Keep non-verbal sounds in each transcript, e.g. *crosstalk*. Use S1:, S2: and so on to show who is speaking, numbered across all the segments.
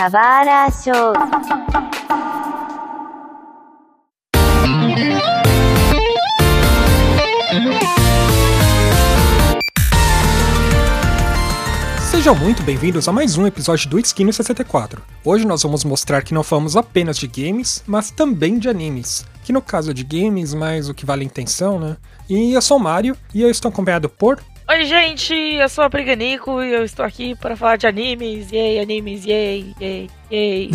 S1: Show.
S2: Sejam muito bem-vindos a mais um episódio do Esquino 64. Hoje nós vamos mostrar que não falamos apenas de games, mas também de animes. Que no caso é de games, mais o que vale a intenção, né? E eu sou o Mario, e eu estou acompanhado por...
S3: Oi, gente, eu sou a Briganico e eu estou aqui para falar de animes. Yay, animes, yay, yay, yay.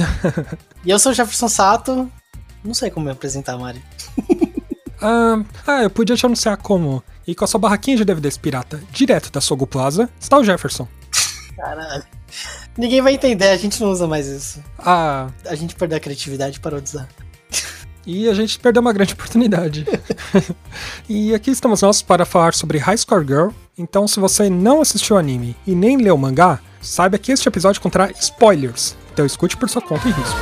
S4: E eu sou o Jefferson Sato. Não sei como me apresentar, Mari. *laughs*
S2: Ah, ah, eu podia te anunciar como... E com a sua barraquinha de DVDs pirata direto da Sogo Plaza, está o Jefferson.
S4: Caralho. Ninguém vai entender, a gente não usa mais isso.
S2: Ah,
S4: A gente perdeu a criatividade de usar. *laughs*
S2: E a gente perdeu uma grande oportunidade. *laughs* e aqui estamos nós para falar sobre High Score Girl. Então, se você não assistiu anime e nem leu o mangá, saiba que este episódio contará spoilers, então escute por sua conta e risco.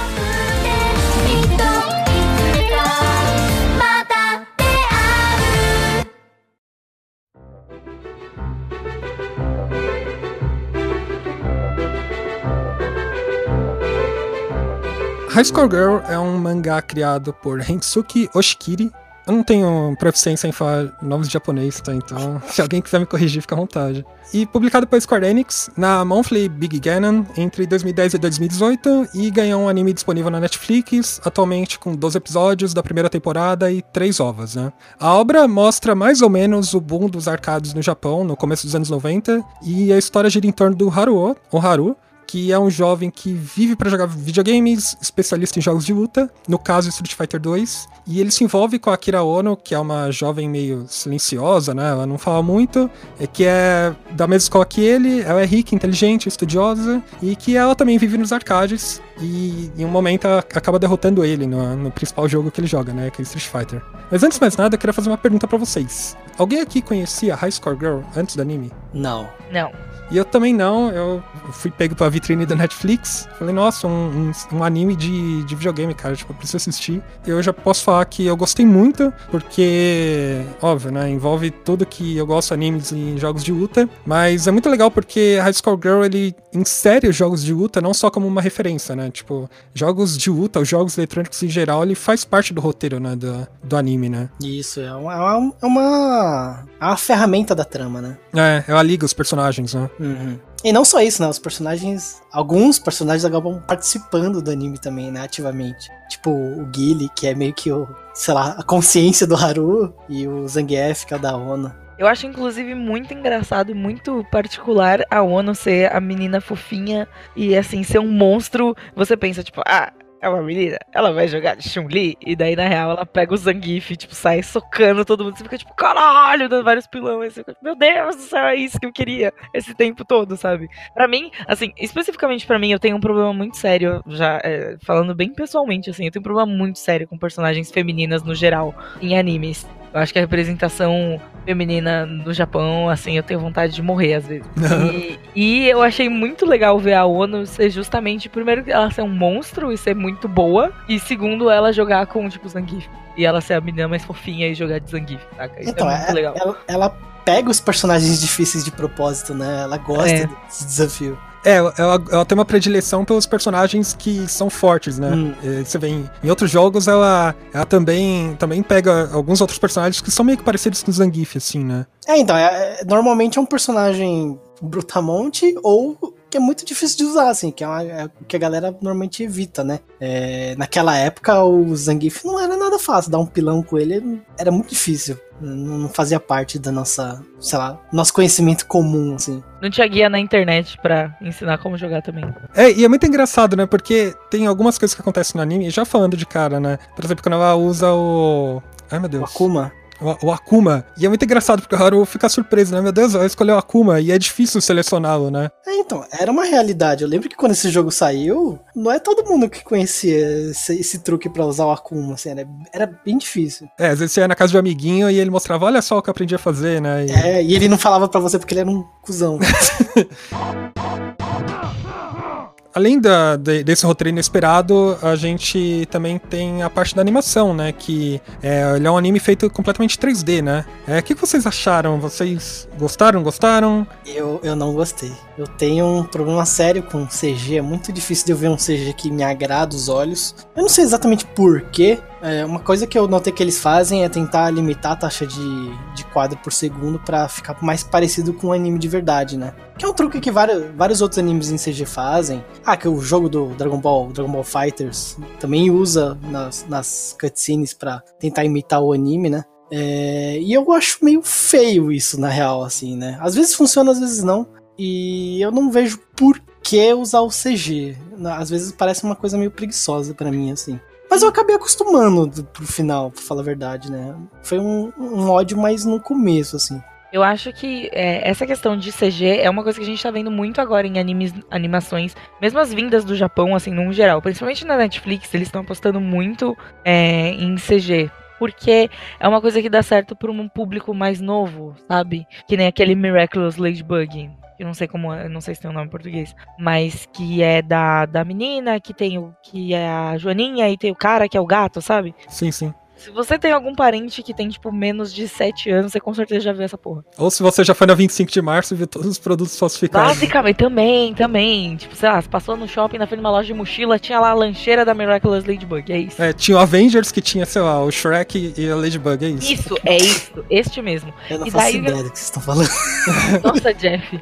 S2: High School Girl é um mangá criado por Hensuki Oshikiri eu não tenho proficiência em falar nomes de japonês, tá? Então, *laughs* se alguém quiser me corrigir, fica à vontade. E publicado pela Square Enix na Monthly Big Ganon entre 2010 e 2018 e ganhou um anime disponível na Netflix, atualmente com 12 episódios da primeira temporada e 3 ovas, né? A obra mostra mais ou menos o boom dos arcades no Japão no começo dos anos 90 e a história gira em torno do Haruo, ou Haru, que é um jovem que vive para jogar videogames, especialista em jogos de luta, no caso Street Fighter 2, e ele se envolve com a Akira Ono, que é uma jovem meio silenciosa, né? Ela não fala muito, é que é da mesma escola que ele, ela é rica, inteligente, estudiosa, e que ela também vive nos arcades, e em um momento ela acaba derrotando ele no, no principal jogo que ele joga, né? Que é Street Fighter. Mas antes de mais nada, eu queria fazer uma pergunta para vocês. Alguém aqui conhecia High Score Girl antes do anime?
S4: Não.
S3: Não.
S2: E eu também não, eu fui pego pela vitrine da Netflix. Falei, nossa, um, um, um anime de, de videogame, cara, tipo, eu preciso assistir. Eu já posso falar que eu gostei muito, porque, óbvio, né, envolve tudo que eu gosto, animes e jogos de luta. Mas é muito legal porque High Score Girl, ele insere os jogos de luta não só como uma referência, né, tipo, jogos de luta, os jogos eletrônicos em geral, ele faz parte do roteiro, né, do, do anime, né.
S4: Isso, é uma, é uma, é uma, é uma ferramenta da trama, né?
S2: É, ela liga os personagens, né.
S4: Uhum. E não só isso, né? Os personagens. Alguns personagens acabam participando do anime também, né? Ativamente. Tipo o Guile, que é meio que o, sei lá, a consciência do Haru, e o Zangief, que é o da Ono.
S3: Eu acho, inclusive, muito engraçado e muito particular a Ono ser a menina fofinha e, assim, ser um monstro. Você pensa, tipo, ah, é uma menina, ela vai jogar de Chun-Li. E daí, na real, ela pega o Zangief tipo, sai socando todo mundo. Você fica, tipo, caralho, dando vários pilões. Meu Deus do céu, é isso que eu queria esse tempo todo, sabe? Pra mim, assim, especificamente pra mim, eu tenho um problema muito sério, já é, falando bem pessoalmente, assim, eu tenho um problema muito sério com personagens femininas no geral, em animes. Eu acho que a representação feminina no Japão, assim, eu tenho vontade de morrer às vezes. *laughs* E, e eu achei muito legal ver a ONU ser justamente, primeiro, ela ser um monstro e ser muito boa, e segundo, ela jogar com, tipo, Zangief. E ela ser a menina mais fofinha e jogar de Zangief, saca? Isso
S4: Então,
S3: é muito
S4: é-
S3: legal.
S4: ela, ela pega os personagens difíceis de propósito, né? Ela gosta
S3: É.
S4: desse desafio.
S2: É, ela, ela tem uma predileção pelos personagens que são fortes, né?
S4: Hum.
S2: É, Você vê em, em outros jogos, ela, ela também, também pega alguns outros personagens que são meio que parecidos com o Zangief, assim, né?
S4: É, então, é- é- normalmente é um personagem brutamonte ou que é muito difícil de usar, assim, que é, uma, é o que a galera normalmente evita, né? É, naquela época, o Zangief não era nada fácil, dar um pilão com ele era muito difícil. Não, fazia parte da nossa, sei lá, nosso conhecimento comum, assim.
S3: Não tinha guia na internet pra ensinar como jogar também.
S2: É, e é muito engraçado, né? Porque tem algumas coisas que acontecem no anime, já falando de cara, né? Por exemplo, quando ela usa o. Ai, meu
S4: O
S2: Deus.
S4: Akuma.
S2: O, o Akuma. E é muito engraçado, porque o Haru fica surpreso, né? Meu Deus, ela escolheu o Akuma, e é difícil selecioná-lo, né?
S4: É, então, era uma realidade. Eu lembro que quando esse jogo saiu, não é todo mundo que conhecia esse, esse truque pra usar o Akuma, assim, era, era bem difícil.
S2: É, às vezes você ia na casa de um amiguinho e ele mostrava, olha só o que eu aprendi a fazer, né? E-
S4: É, e ele não falava pra você porque ele era um cuzão. *laughs*
S2: além da, de- desse roteiro inesperado, a gente também tem a parte da animação, né? Que é, ele é um anime feito completamente 3D, né? É, O que que vocês acharam? Vocês gostaram, gostaram?
S4: Eu, eu não gostei. Eu tenho um problema sério com CG. É muito difícil de eu ver um CG que me agrada os olhos. Eu não sei exatamente porquê. É, uma coisa que eu notei que eles fazem é tentar limitar a taxa de, de quadro por segundo pra ficar mais parecido com um anime de verdade, né? Que é um truque que vários, vários outros animes em CG fazem. Ah, que o jogo do Dragon Ball, Dragon Ball Fighters, também usa nas, nas cutscenes pra tentar imitar o anime, né? É, e eu acho meio feio isso, na real, assim, né? Às vezes funciona, às vezes não. E eu não vejo por que usar o CG. Às vezes parece uma coisa meio preguiçosa pra mim, assim. Mas eu acabei acostumando do- pro final, pra falar a verdade, né? Foi um, um ódio mais no começo, assim.
S3: Eu acho que é, essa questão de CG é uma coisa que a gente tá vendo muito agora em animes, animações, mesmo as vindas do Japão, assim, num geral. Principalmente na Netflix, eles estão apostando muito é, em CG. Porque é uma coisa que dá certo para um público mais novo, sabe? Que nem aquele Miraculous Ladybug. Eu não sei como, eu não sei se tem um nome em português, mas que é da, da menina, que tem o que é a Joaninha e tem o cara que é o gato, sabe?
S2: Sim, sim.
S3: Se você tem algum parente que tem tipo menos de 7 anos, você com certeza já viu essa porra.
S2: Ou se você já foi na 25 de março e viu todos os produtos falsificados.
S3: Basicamente, também, também. Tipo, sei lá, você passou no shopping, na frente de uma loja de mochila, tinha lá a lancheira da Miraculous Ladybug, é isso.
S2: É, tinha o Avengers que tinha, sei lá, o Shrek e a Ladybug, é isso.
S3: Isso, é isso, este mesmo.
S4: Eu não
S3: E
S4: faço
S3: daí-
S4: ideia do que vocês estão falando. *laughs*
S3: Nossa, Jeff,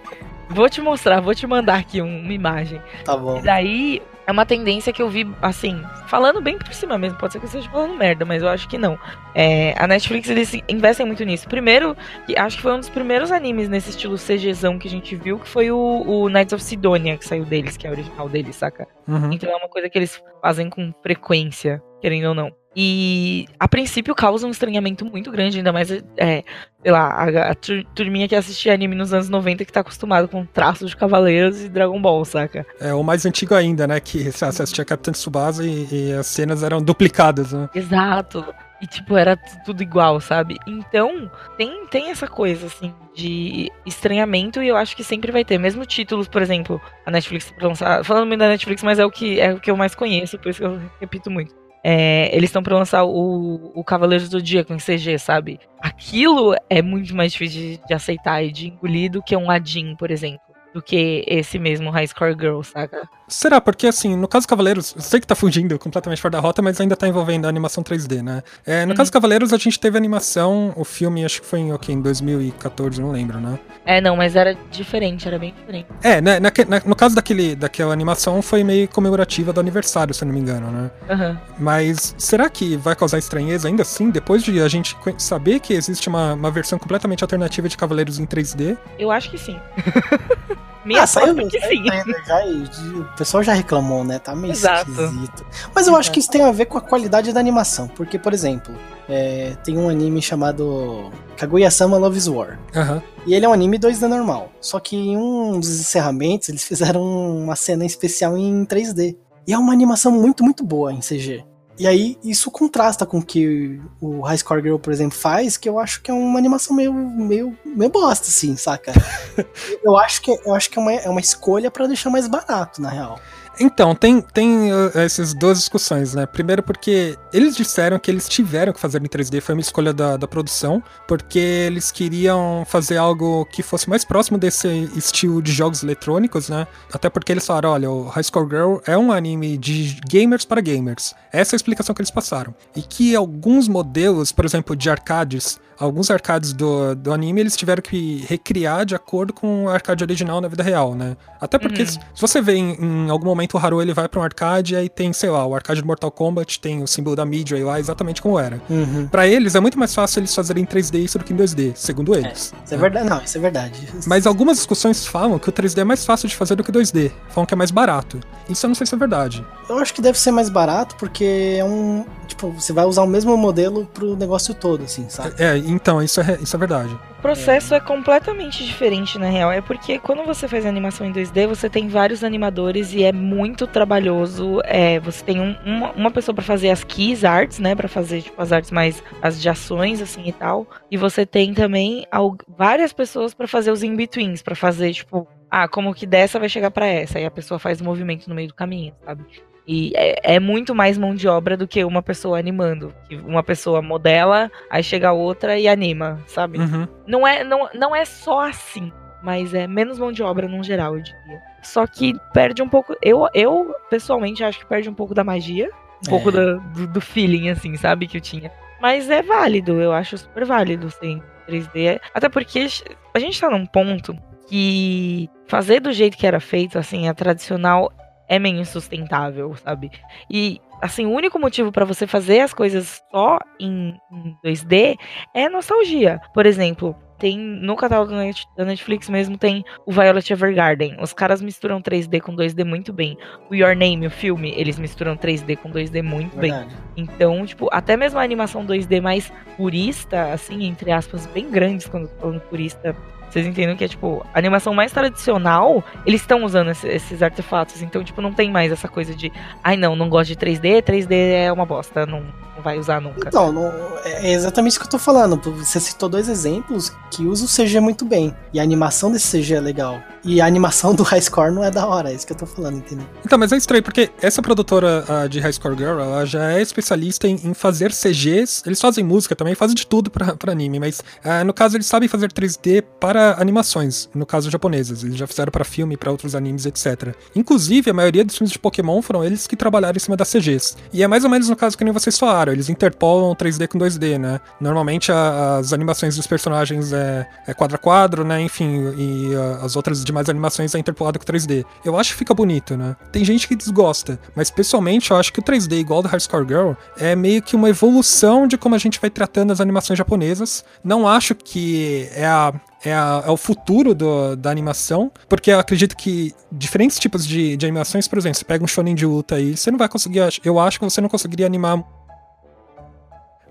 S3: vou te mostrar, vou te mandar aqui um- uma imagem.
S4: Tá bom.
S3: E daí é uma tendência que eu vi, assim, falando bem por cima mesmo, pode ser que eu esteja falando merda, mas eu acho que não. É, a Netflix, eles investem muito nisso. Primeiro, acho que foi um dos primeiros animes nesse estilo CGzão que a gente viu, que foi o, o Knights of Sidonia, que saiu deles, que é o original deles, saca?
S2: Uhum.
S3: Então é uma coisa que eles fazem com frequência, querendo ou não. E a princípio causa um estranhamento muito grande, ainda mais, é, sei lá, a, a tur- turminha que assistia anime nos anos 90 que tá acostumado com traços de Cavaleiros e Dragon Ball, saca?
S2: É o mais antigo ainda, né? Que sei lá, você assistia Capitão Tsubasa e, e as cenas eram duplicadas, né?
S3: Exato. E, tipo, era tudo igual, sabe? Então, tem, tem essa coisa, assim, de estranhamento e eu acho que sempre vai ter. Mesmo títulos, por exemplo, a Netflix lançar. Falando muito da Netflix, mas é o que, é o que eu mais conheço, por isso que eu repito muito. É, eles estão pra lançar o, o Cavaleiros do Zodíaco em CG, sabe? Aquilo é muito mais difícil de, de aceitar e de engolir do que um Adin, por exemplo. Do que esse mesmo High Score Girl, saca?
S2: Será? Porque, assim, no caso Cavaleiros, eu sei que tá fugindo completamente fora da rota, mas ainda tá envolvendo a animação 3D, né? É, no
S3: Uhum.
S2: caso Cavaleiros, a gente teve animação, o filme, acho que foi em, ok, em 2014, não lembro, né?
S3: É, não, mas era diferente, era bem diferente.
S2: É, né, naque- na- no caso daquele, daquela animação, foi meio comemorativa do aniversário, se eu não me engano, né?
S3: Aham.
S2: Mas será que vai causar estranheza ainda assim, depois de a gente saber que existe uma, uma versão completamente alternativa de Cavaleiros em 3D?
S3: Eu acho que sim. *laughs* Minha
S4: ah, saiu,
S3: é que
S4: saiu
S3: sim.
S4: já de- o pessoal já reclamou, né? Tá meio
S3: Exato.
S4: esquisito. Mas eu acho que isso tem a ver com a qualidade da animação. Porque, por exemplo, é, tem um anime chamado Kaguya-sama Love's War.
S2: Aham.
S4: E ele é um anime 2D normal. Só que em um dos encerramentos eles fizeram uma cena especial em 3D. E é uma animação muito, muito boa em CG. E aí isso contrasta com o que o High Score Girl, por exemplo, faz, que eu acho que é uma animação meio, meio, meio bosta, assim, saca? *laughs* eu acho que, eu acho que é, uma, é uma escolha pra deixar mais barato, na real.
S2: Então, tem, tem uh, essas duas discussões, né? Primeiro porque eles disseram que eles tiveram que fazer em 3D, foi uma escolha da, da produção, porque eles queriam fazer algo que fosse mais próximo desse estilo de jogos eletrônicos, né? Até porque eles falaram, olha, o High Score Girl é um anime de gamers para gamers. Essa é a explicação que eles passaram. E que alguns modelos, por exemplo, de arcades, alguns arcades do, do anime, eles tiveram que recriar de acordo com o arcade original na vida real, né? Até porque
S3: Uhum.
S2: se se você vê em, em algum momento o Haru ele vai pra um arcade e aí tem, sei lá, o arcade do Mortal Kombat, tem o símbolo da Midway lá, exatamente como era.
S4: Uhum.
S2: Pra eles é muito mais fácil eles fazerem em 3D isso do que em 2D, segundo eles.
S4: Isso é
S2: né?
S4: verdade. Não, isso é verdade.
S2: Mas algumas discussões falam que o 3D é mais fácil de fazer do que o 2D. Falam que é mais barato. Isso eu não sei se é verdade.
S4: Eu acho que deve ser mais barato porque é um. Tipo, você vai usar o mesmo modelo pro negócio todo, assim, sabe?
S2: É, então, isso é, isso é verdade.
S3: O processo é completamente diferente, na real. É porque quando você faz animação em 2D, você tem vários animadores e é muito trabalhoso. É, você tem um- uma, uma pessoa pra fazer as keys arts, né? Pra fazer, tipo, as artes mais. as de ações, assim e tal. E você tem também al- várias pessoas pra fazer os in-betweens, pra fazer, tipo, ah, como que dessa vai chegar pra essa? Aí a pessoa faz o movimento no meio do caminho, sabe? E é, é muito mais mão de obra do que uma pessoa animando. Uma pessoa modela, aí chega outra e anima, sabe?
S2: Uhum.
S3: Não é, não, não é só assim, mas é menos mão de obra no geral, eu diria. Só que perde um pouco. Eu, eu pessoalmente acho que perde um pouco da magia, um
S4: É.
S3: pouco da- do, do feeling, assim, sabe? Que eu tinha. Mas é válido, eu acho super válido sem 3D. Até porque a gente tá num ponto que fazer do jeito que era feito, assim, a tradicional é meio insustentável, sabe? E assim, o único motivo pra você fazer as coisas só em, em 2D é nostalgia. Por exemplo, tem no catálogo da Net- da Netflix mesmo tem o Violet Evergarden. Os caras misturam 3D com 2D muito bem. O Your Name, o filme, eles misturam 3D com 2D muito bem.
S4: Verdade.
S3: Então, tipo, até mesmo a animação 2D mais purista, assim, entre aspas, bem grandes quando eu tô falando purista. Vocês entendem que é, tipo, a animação mais tradicional, eles estão usando esse- esses artefatos. Então, tipo, não tem mais essa coisa de, ai não, não gosto de 3D, 3D é uma bosta, não, não vai usar nunca.
S4: Então, não- é exatamente isso que eu tô falando. Você citou dois exemplos que usam o CG muito bem. E a animação desse CG é legal. E a animação do *laughs* High Score não é da hora, é isso que eu tô falando, entendeu?
S2: Então, mas é estranho, porque essa produtora a, de High Score Girl, ela já é especialista em, em fazer CGs. Eles fazem música também, fazem de tudo pra, pra anime, mas ah, no caso eles sabem fazer 3D para animações, no caso japonesas. Eles já fizeram pra filme, pra outros animes, etc. Inclusive, a maioria dos filmes de Pokémon foram eles que trabalharam em cima das CGs. E é mais ou menos no caso que nem vocês falaram, eles interpolam 3D com 2D, né? Normalmente a- as animações dos personagens é, é quadro a quadro, né? Enfim, e ah, as outras demais animações é interpolado com 3D. Eu acho que fica bonito, né? Tem gente que desgosta, mas pessoalmente eu acho que o 3D igual do Score Girl é meio que uma evolução de como a gente vai tratando as animações japonesas. Não acho que é a é, a- é o futuro do- da animação, porque eu acredito que diferentes tipos de, de animações, por exemplo, você pega um shonen de luta aí, você não vai conseguir, eu acho que você não conseguiria animar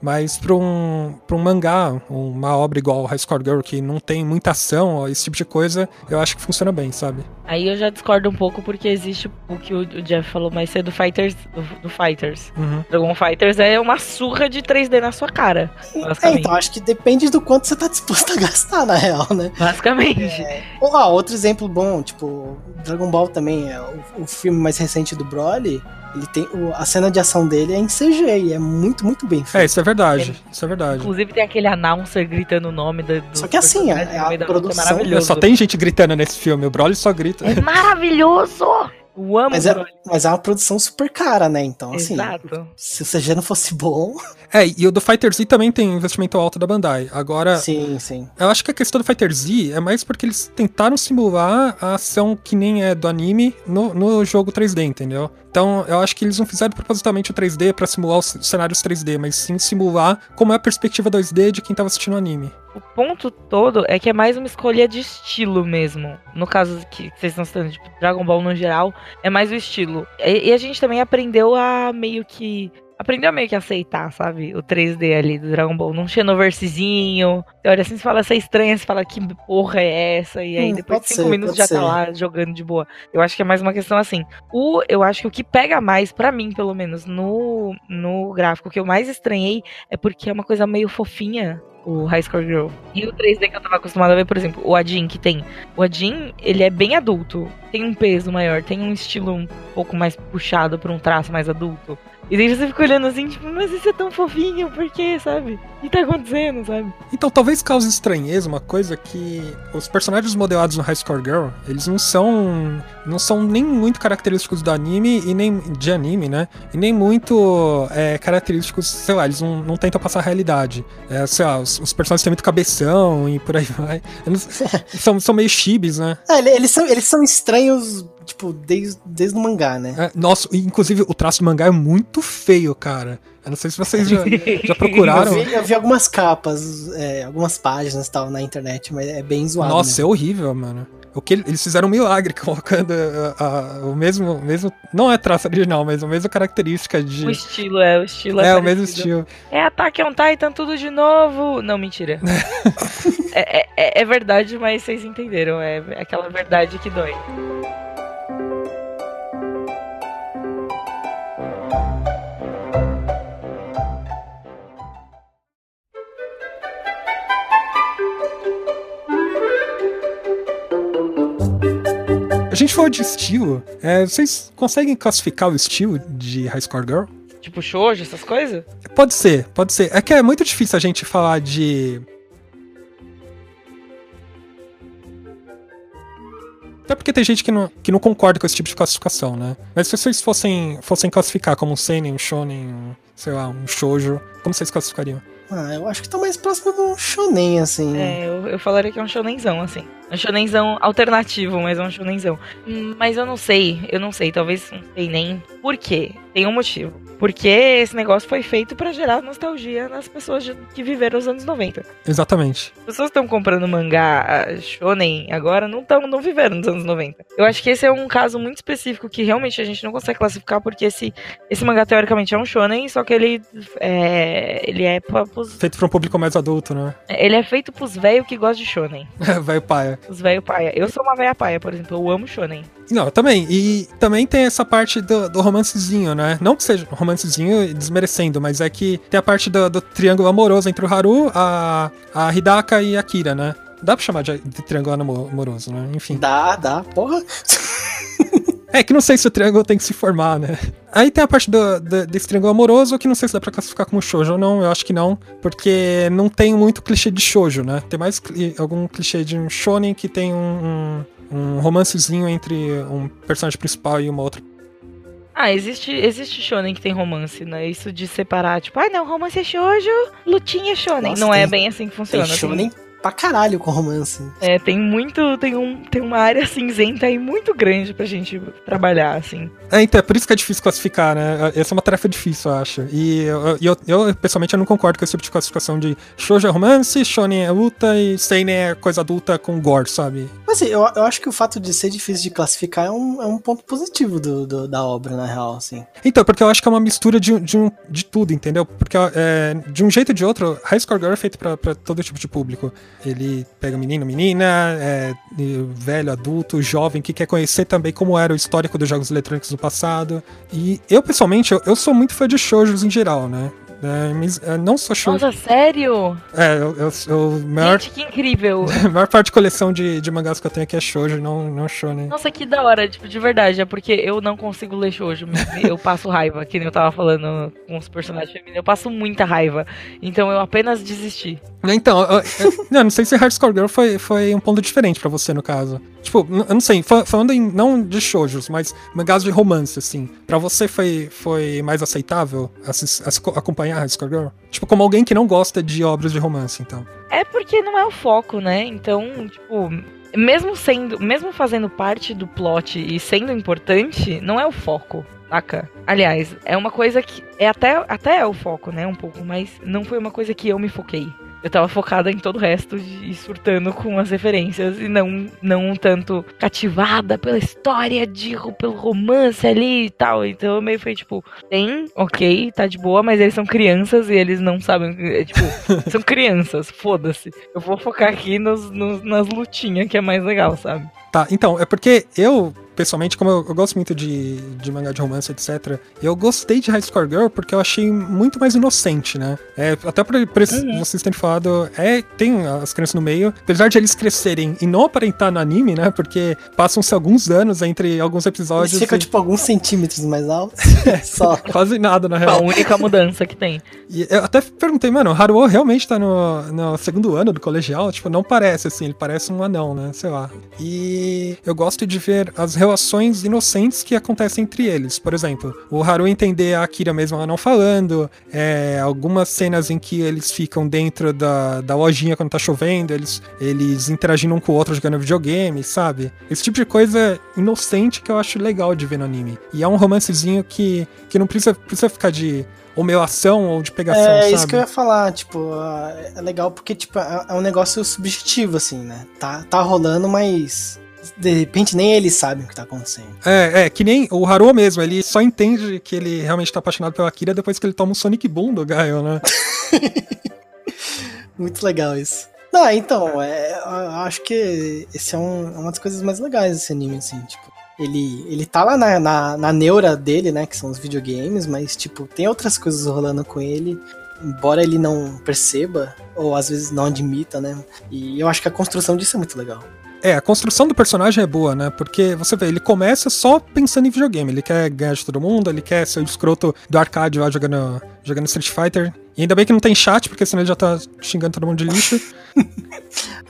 S2: mas pra um, pra um mangá, uma obra igual High Score Girl, que não tem muita ação, ó, esse tipo de coisa, eu acho que funciona bem, sabe?
S3: Aí eu já discordo um pouco porque existe o que o Jeff falou mais cedo, Fighters, do, do Fighters.
S2: Uhum.
S3: Dragon Fighters é uma surra de 3D na sua cara,
S4: É, então, acho que depende do quanto você tá disposto a gastar, na real, né?
S3: Basicamente.
S4: Ou, ah, outro exemplo bom, tipo, Dragon Ball também, é o, o filme mais recente do Broly, ele tem. o- a cena de ação dele é em CG e é muito, muito bem
S2: É,
S4: feito.
S2: isso é verdade, isso é verdade.
S3: Inclusive tem aquele announcer gritando o nome do.
S4: Só que assim,
S3: personagem
S4: a- a produção-
S3: É maravilhoso.
S2: Só tem gente gritando nesse filme, o Broly só grita.
S3: É maravilhoso! Eu amo
S4: Mas
S3: o
S4: é,
S3: Broly.
S4: mas é uma produção super cara, né? Então, assim,
S3: Exato.
S4: se o CG não fosse bom. *laughs*
S2: É, e o do Fighter Z também tem investimento alto da Bandai. Agora,
S4: Sim, sim.
S2: eu acho que a questão do Fighter Z é mais porque eles tentaram simular a ação que nem é do anime no, no jogo 3D, entendeu? Então, eu acho que eles não fizeram propositalmente o 3D pra simular os cenários 3D, mas sim simular como é a perspectiva 2D de quem tava assistindo o anime.
S3: O ponto todo é que é mais uma escolha de estilo mesmo. No caso que vocês estão citando, tipo, Dragon Ball no geral, é mais o estilo. E a gente também aprendeu a meio que. Aprendeu a meio que aceitar, sabe? O 3D ali do Dragon Ball. Num Xenoversezinho. Você olha assim, você fala, você é estranha, você fala, que porra é essa? E aí
S4: Hum,
S3: depois de 5
S4: ser,
S3: minutos já
S4: ser.
S3: tá lá jogando de boa. Eu acho que é mais uma questão assim. O, eu acho que o que pega mais, pra mim, pelo menos, no, no gráfico, o que eu mais estranhei é porque é uma coisa meio fofinha o High Score Girl. E o 3D que eu tava acostumada a ver, por exemplo, o Adin que tem. O Adin, ele é bem adulto. Tem um peso maior, tem um estilo um pouco mais puxado pra um traço mais adulto. E daí você fica olhando assim, tipo, mas isso é tão fofinho, por quê, sabe? O que tá acontecendo, sabe?
S2: Então, talvez cause estranheza uma coisa que os personagens modelados no High Score Girl, eles não são não são nem muito característicos do anime e nem de anime, né? E nem muito é, característicos, sei lá, eles não, não tentam passar a realidade. É, sei lá, os, os personagens têm muito cabeção e por aí vai. Não- *laughs* são, são meio chibis, né?
S4: É, ele- eles, são, eles são estranhos, tipo, desde, desde o mangá, né?
S2: É, nossa, inclusive o traço do mangá é muito feio, cara. Eu não sei se vocês já, *laughs* já procuraram.
S4: Eu vi, eu vi algumas capas, é, algumas páginas e tal na internet, mas é bem zoado.
S2: Nossa, é horrível, mano. O que eles fizeram um milagre *laughs* colocando a- a- o mesmo, mesmo. Não é traço original, mas a mesma característica de.
S3: O estilo é, o estilo é.
S2: é, o mesmo estilo.
S3: É Attack on Titan tudo de novo. Não, mentira. *laughs* é, é- é- é verdade, mas vocês entenderam. É aquela verdade que dói.
S2: Gente falou de estilo. É, vocês conseguem classificar o estilo de High Score Girl?
S3: Tipo shoujo, essas coisas?
S2: Pode ser, pode ser. É que é muito difícil a gente falar de. Até porque tem gente que não, que não concorda com esse tipo de classificação, né? Mas se vocês fossem, fossem classificar como um seinen, um shonen, um, sei lá, um shoujo, como vocês classificariam?
S4: Ah, eu acho que tá mais próximo de um shonen, assim.
S3: É, eu, eu falaria que é um shonenzão, assim. Um shonenzão alternativo, mas é um shonenzão. Hum, Mas eu não sei, eu não sei, talvez não sei nem por quê. Tem um motivo. Porque esse negócio foi feito pra gerar nostalgia nas pessoas de- que viveram os anos 90.
S2: Exatamente.
S3: As pessoas que estão comprando mangá shonen agora não estão não viveram nos anos 90. Eu acho que esse é um caso muito específico que realmente a gente não consegue classificar porque esse, esse mangá teoricamente é um shonen, só que ele é ele é pros,
S2: Feito pra um público mais adulto, né?
S3: ele é feito pros velhos que gostam de shonen. *laughs*
S2: Vai paia.
S3: Os velho paia. Eu sou uma velha paia, por exemplo, eu amo shonen.
S2: Não, também. E também tem essa parte do, do romancezinho, né? Não que seja um romancezinho desmerecendo, mas é que tem a parte do, do triângulo amoroso entre o Haru, a, a Hidaka e a Kira, né? Dá pra chamar de, de triângulo amo- amoroso, né? Enfim.
S4: Dá, dá, porra. *laughs*
S2: É que não sei se o triângulo tem que se formar, né? Aí tem a parte do, do- desse triângulo amoroso, que não sei se dá pra classificar como shoujo ou não, eu acho que não, porque não tem muito clichê de shoujo, né? Tem mais cli- algum clichê de um shonen que tem um, um, um romancezinho entre um personagem principal e uma outra.
S3: Ah, existe, existe shonen que tem romance, né? Isso de separar, tipo, ah, não, romance é shoujo, lutinha é shonen.
S4: Nossa,
S3: não é
S4: tem-
S3: bem assim que
S4: Tem
S3: funciona. assim.
S4: shonen pra caralho com romance.
S3: É, tem muito, tem, um, tem uma área cinzenta aí muito grande pra gente trabalhar, assim.
S2: É, então, é por isso que é difícil classificar, né? Essa é uma tarefa difícil, eu acho. E eu, eu, eu, pessoalmente, eu não concordo com esse tipo de classificação de shoujo é romance, shonen é luta e seinen é coisa adulta com gore, sabe?
S4: Mas assim, eu, eu acho que o fato de ser difícil de classificar é um, é um ponto positivo do, do- da obra, na real, assim.
S2: Então, porque eu acho que é uma mistura de, de, um, de tudo, entendeu? Porque é, de um jeito ou de outro, High Score Girl é feito pra, pra todo tipo de público. Ele pega menino, menina, é, velho, adulto, jovem, que quer conhecer também como era o histórico dos jogos eletrônicos do passado. E eu, pessoalmente, eu, eu sou muito fã de shoujos em geral, né? É, é, não só shoujo.
S3: Nossa, sério?
S2: É, eu, eu, eu- maior,
S3: Gente, que incrível. *laughs*
S2: a maior parte de coleção de, de mangás que eu tenho aqui é shoujo, não, não shonen.
S3: Nossa, que da hora, tipo, de verdade. É porque eu não consigo ler shoujo. Eu passo raiva, que nem eu tava falando com os personagens femininos. Eu passo muita raiva. Então eu apenas desisti.
S2: Então, eu, eu- não, não sei se Hardcore Girl foi, foi um ponto diferente pra você, no caso. Tipo, eu não sei, fa- falando em, não de shoujos, mas mangás de romance, assim. Pra você foi, foi mais aceitável acompanhar Hardcore Girl? Tipo, como alguém que não gosta de obras de romance, então.
S3: É porque não é o foco, né? Então, tipo, mesmo sendo, mesmo fazendo parte do plot e sendo importante, não é o foco. Saca? Aliás, é uma coisa que. É até, até é o foco, né? Um pouco, mas não foi uma coisa que eu me foquei. Eu tava focada em todo o resto e surtando com as referências e não, não tanto cativada pela história, de, pelo romance ali e tal. Então eu meio foi tipo, tem, ok, tá de boa, mas eles são crianças e eles não sabem. é, tipo, *laughs* são crianças, foda-se. Eu vou focar aqui nos, nos- nas lutinhas, que é mais legal, sabe?
S2: Tá, então, é porque eu, pessoalmente, como eu, eu gosto muito de, de mangá de romance, etc., eu gostei de High Score Girl porque eu achei muito mais inocente, né? É, até por, por isso,
S3: Uhum.
S2: vocês terem falado, é, tem as crianças no meio, apesar de eles crescerem e não aparentar no anime, né? Porque passam-se alguns anos entre alguns
S4: Eles
S2: episódios.
S4: ficam,
S2: e
S4: tipo, alguns centímetros mais altos. *laughs* Só.
S2: Quase nada, na
S3: A
S2: real.
S3: única mudança que tem.
S2: E eu até perguntei, mano, o Haruo realmente tá no, no segundo ano do colegial? Tipo, não parece assim, ele parece um anão, né? Sei lá. E eu gosto de ver as relações inocentes que acontecem entre eles. Por exemplo, o Haru entender a Akira mesmo ela não falando, é, algumas cenas em que eles ficam dentro da, da lojinha quando tá chovendo, eles, eles interagindo um com o outro jogando videogame, sabe? Esse tipo de coisa inocente que eu acho legal de ver no anime. E é um romancezinho que, que não precisa, precisa ficar de ou melação ou de pegação,
S4: É
S2: sabe?
S4: isso que eu ia falar, tipo, ah, é legal porque, tipo, é é um negócio subjetivo, assim, né? Tá, tá rolando, mas de repente nem eles sabem o que tá acontecendo.
S2: É, é, que nem o Haruo mesmo, ele só entende que ele realmente tá apaixonado pela Akira depois que ele toma um Sonic Boom do Gaio, né? *laughs*
S4: Muito legal isso. Não, então, é, eu acho que esse é, um- é uma das coisas mais legais desse anime, assim, tipo. Ele, ele tá lá na, na, na neura dele, né, que são os videogames, mas, tipo, tem outras coisas rolando com ele, embora ele não perceba, ou às vezes não admita, né, e eu acho que a construção disso é muito legal.
S2: É, a construção do personagem é boa, né? Porque você vê, ele começa só pensando em videogame. Ele quer ganhar de todo mundo, ele quer ser o escroto do arcade lá jogando, jogando Street Fighter. E ainda bem que não tem chat, porque senão ele já tá xingando todo mundo de lixo. *laughs*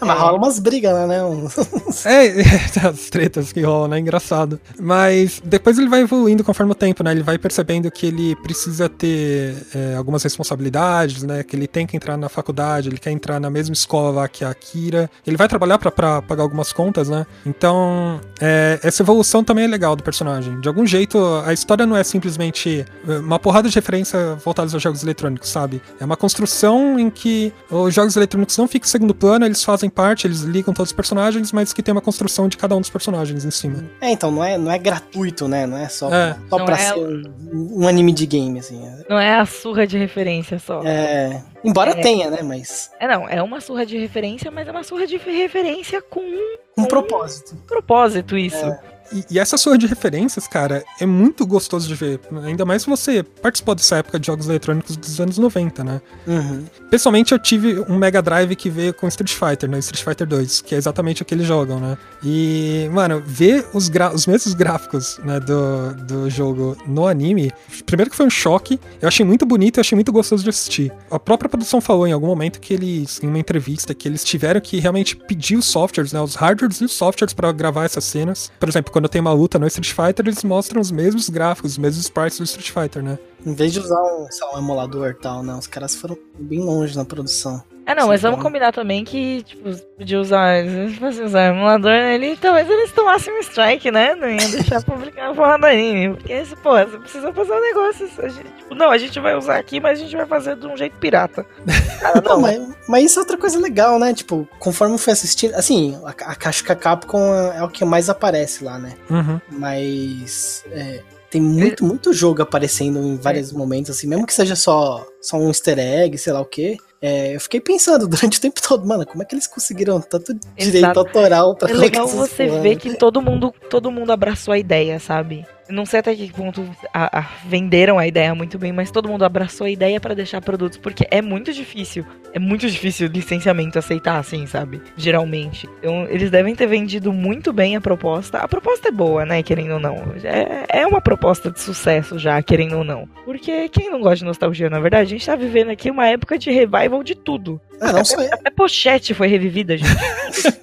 S4: Mas rola umas brigas lá, né? Um- *laughs*
S2: É, as tretas que rolam, né? Engraçado. Mas depois ele vai evoluindo conforme o tempo, né? Ele vai percebendo que ele precisa ter é, algumas responsabilidades, né? Que ele tem que entrar na faculdade, ele quer entrar na mesma escola lá que a Akira. Ele vai trabalhar pra, pra pagar algumas contas, né? Então, é, essa evolução também é legal do personagem. De algum jeito, a história não é simplesmente é, uma porrada de referência voltadas aos jogos eletrônicos, sabe? É uma construção em que os jogos eletrônicos não ficam em segundo plano, eles fazem parte, eles ligam todos os personagens, mas que tem uma construção de cada um dos personagens em cima.
S4: É, então, não é, não é gratuito, né? Não é só,
S2: É.
S4: só
S3: Não
S4: pra
S3: é
S4: ser um, um anime de game, assim.
S3: Não é a surra de referência só. É.
S4: É, embora
S3: É.
S4: tenha, né? Mas
S3: não, é uma surra de referência, mas é uma surra de referência com um
S4: com propósito.
S3: propósito isso.
S2: E, e essa surra de referências, cara, é muito gostoso de ver. Ainda mais se você participou dessa época de jogos eletrônicos dos anos 90, né?
S4: Uhum.
S2: Pessoalmente, eu tive um Mega Drive que veio com Street Fighter, né? Street Fighter 2, que é exatamente o que eles jogam, né? E, mano, ver os, gra- os mesmos gráficos né, do, do jogo no anime, primeiro que foi um choque, eu achei muito bonito e achei muito gostoso de assistir. A própria produção falou em algum momento que eles, em uma entrevista, que eles tiveram que realmente pedir os softwares, né? Os hardwares e os softwares pra gravar essas cenas. Por exemplo, quando tem uma luta no Street Fighter, eles mostram os mesmos gráficos, os mesmos sprites do Street Fighter, né?
S4: Em vez de usar um, sei lá, um emulador e tal, né? Os caras foram bem longe na produção.
S3: É, não, mas
S4: Sim,
S3: vamos
S4: bom.
S3: combinar também que, tipo, podia usar, se fosse usar emulador ali, talvez eles tomassem um strike, né? Não ia deixar publicar a porra do anime. Porque, esse, pô, você precisa fazer um negócio. A gente, tipo, não, a gente vai usar aqui, mas a gente vai fazer de um jeito pirata. *laughs* Cara,
S4: Não,
S3: não,
S4: mas, mas isso é outra coisa legal, né? Tipo, conforme eu fui assistindo. Assim, a, a caixa que a Capcom é, é o que mais aparece lá, né?
S2: Uhum.
S4: Mas. é, tem muito, muito jogo aparecendo em vários momentos, assim, mesmo que seja só, só um easter egg, sei lá o quê. É, eu fiquei pensando *laughs* durante o tempo todo, mano, como é que eles conseguiram tanto direito
S3: Exato.
S4: autoral pra
S3: É legal você ver
S4: né?
S3: que todo mundo, todo mundo abraçou a ideia, sabe? Não sei até que ponto a- a- venderam a ideia muito bem, mas todo mundo abraçou a ideia pra deixar produtos, porque é muito difícil. É muito difícil o licenciamento aceitar assim, sabe? Geralmente. Então, eles devem ter vendido muito bem a proposta. A proposta é boa, né? Querendo ou não. É, é uma proposta de sucesso já, querendo ou não. Porque quem não gosta de nostalgia, na verdade, a gente tá vivendo aqui uma época de revival de tudo.
S4: Ah, não só eu.
S3: Até pochete foi revivida, gente.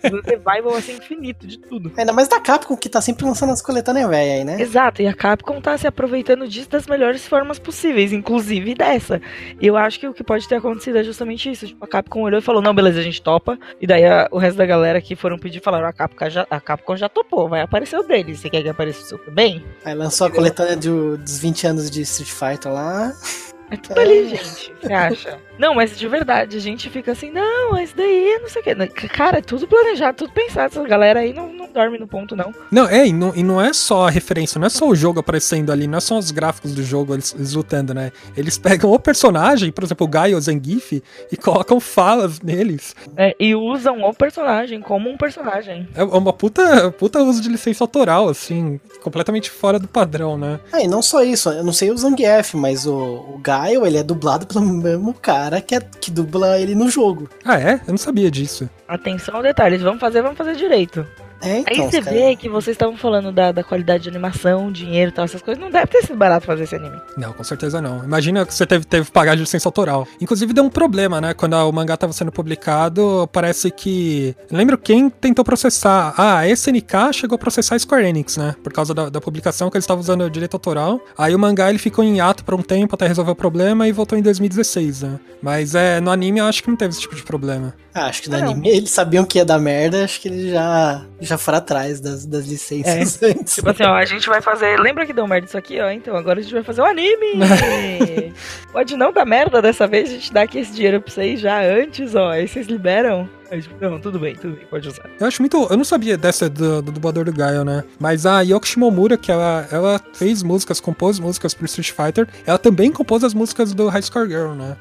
S3: Um revival assim infinito de tudo.
S4: Ainda mais da Capcom, que tá sempre lançando as coletâneas velhas aí, né?
S3: Exato, e a Capcom tá se aproveitando disso das melhores formas possíveis, inclusive dessa. E eu acho que o que pode ter acontecido é justamente isso. Tipo, a Capcom olhou e falou, não, beleza, a gente topa. E daí a- o resto da galera que foram pedir falaram, a Capcom já, a Capcom já topou, vai aparecer o dele. Você quer que apareça o seu também?
S4: Aí lançou a coletânea de- dos 20 anos de Street Fighter lá.
S3: É tudo ali, gente. Você acha? Não, mas de verdade, a gente fica assim, não, isso daí, não sei o quê. Cara, é tudo planejado, tudo pensado. Essa galera aí não, não dorme no ponto, não.
S2: Não, é, e não, e não é só a referência, não é só o jogo aparecendo ali, não é só os gráficos do jogo eles, eles lutando, né? Eles pegam o personagem, por exemplo, o Guy ou o Zangief, e colocam falas neles.
S3: É, e usam o personagem como um personagem.
S2: É uma puta, puta uso de licença autoral, assim, completamente fora do padrão, né?
S4: Ah, e não só isso, eu não sei o Zangief, mas o, o Gaio, ele é dublado pelo mesmo cara que, é, que dubla ele no jogo.
S2: Ah, é? Eu não sabia disso.
S3: Atenção ao detalhes, vamos fazer, vamos fazer direito.
S4: É, então,
S3: Aí você
S4: caras-
S3: vê que vocês estavam falando da, da qualidade de animação, dinheiro e tal, essas coisas. Não deve ter sido barato fazer esse anime.
S2: Não, com certeza não. Imagina que você teve, teve que pagar de licença autoral. Inclusive deu um problema, né? Quando o mangá tava sendo publicado, parece que. Eu lembro quem tentou processar. Ah, a SNK chegou a processar a Square Enix, né? Por causa da, da publicação que eles estavam usando o direito autoral. Aí o mangá ele ficou em ato por um tempo até resolver o problema e voltou em 2016, né? Mas é, no anime eu acho que não teve esse tipo de problema.
S4: Ah, acho que no
S3: Não.
S4: anime eles sabiam que ia dar merda, acho que eles já, já foram atrás das, das licenças antes.
S3: Tipo assim, ó, a gente vai fazer. Lembra que deu merda isso aqui, ó? Então agora a gente vai fazer o anime! *laughs* Pode não dar merda dessa vez, a gente dá aqui esse dinheiro pra vocês já antes, ó. Aí vocês liberam. Aí, tipo, não, tudo bem, tudo bem, pode usar.
S2: Eu acho muito. Eu não sabia dessa do, do dublador do Gaio, né? Mas a Yoko Shimomura, que ela, ela fez músicas, compôs músicas pro Street Fighter, ela também compôs as músicas do High Score Girl, né?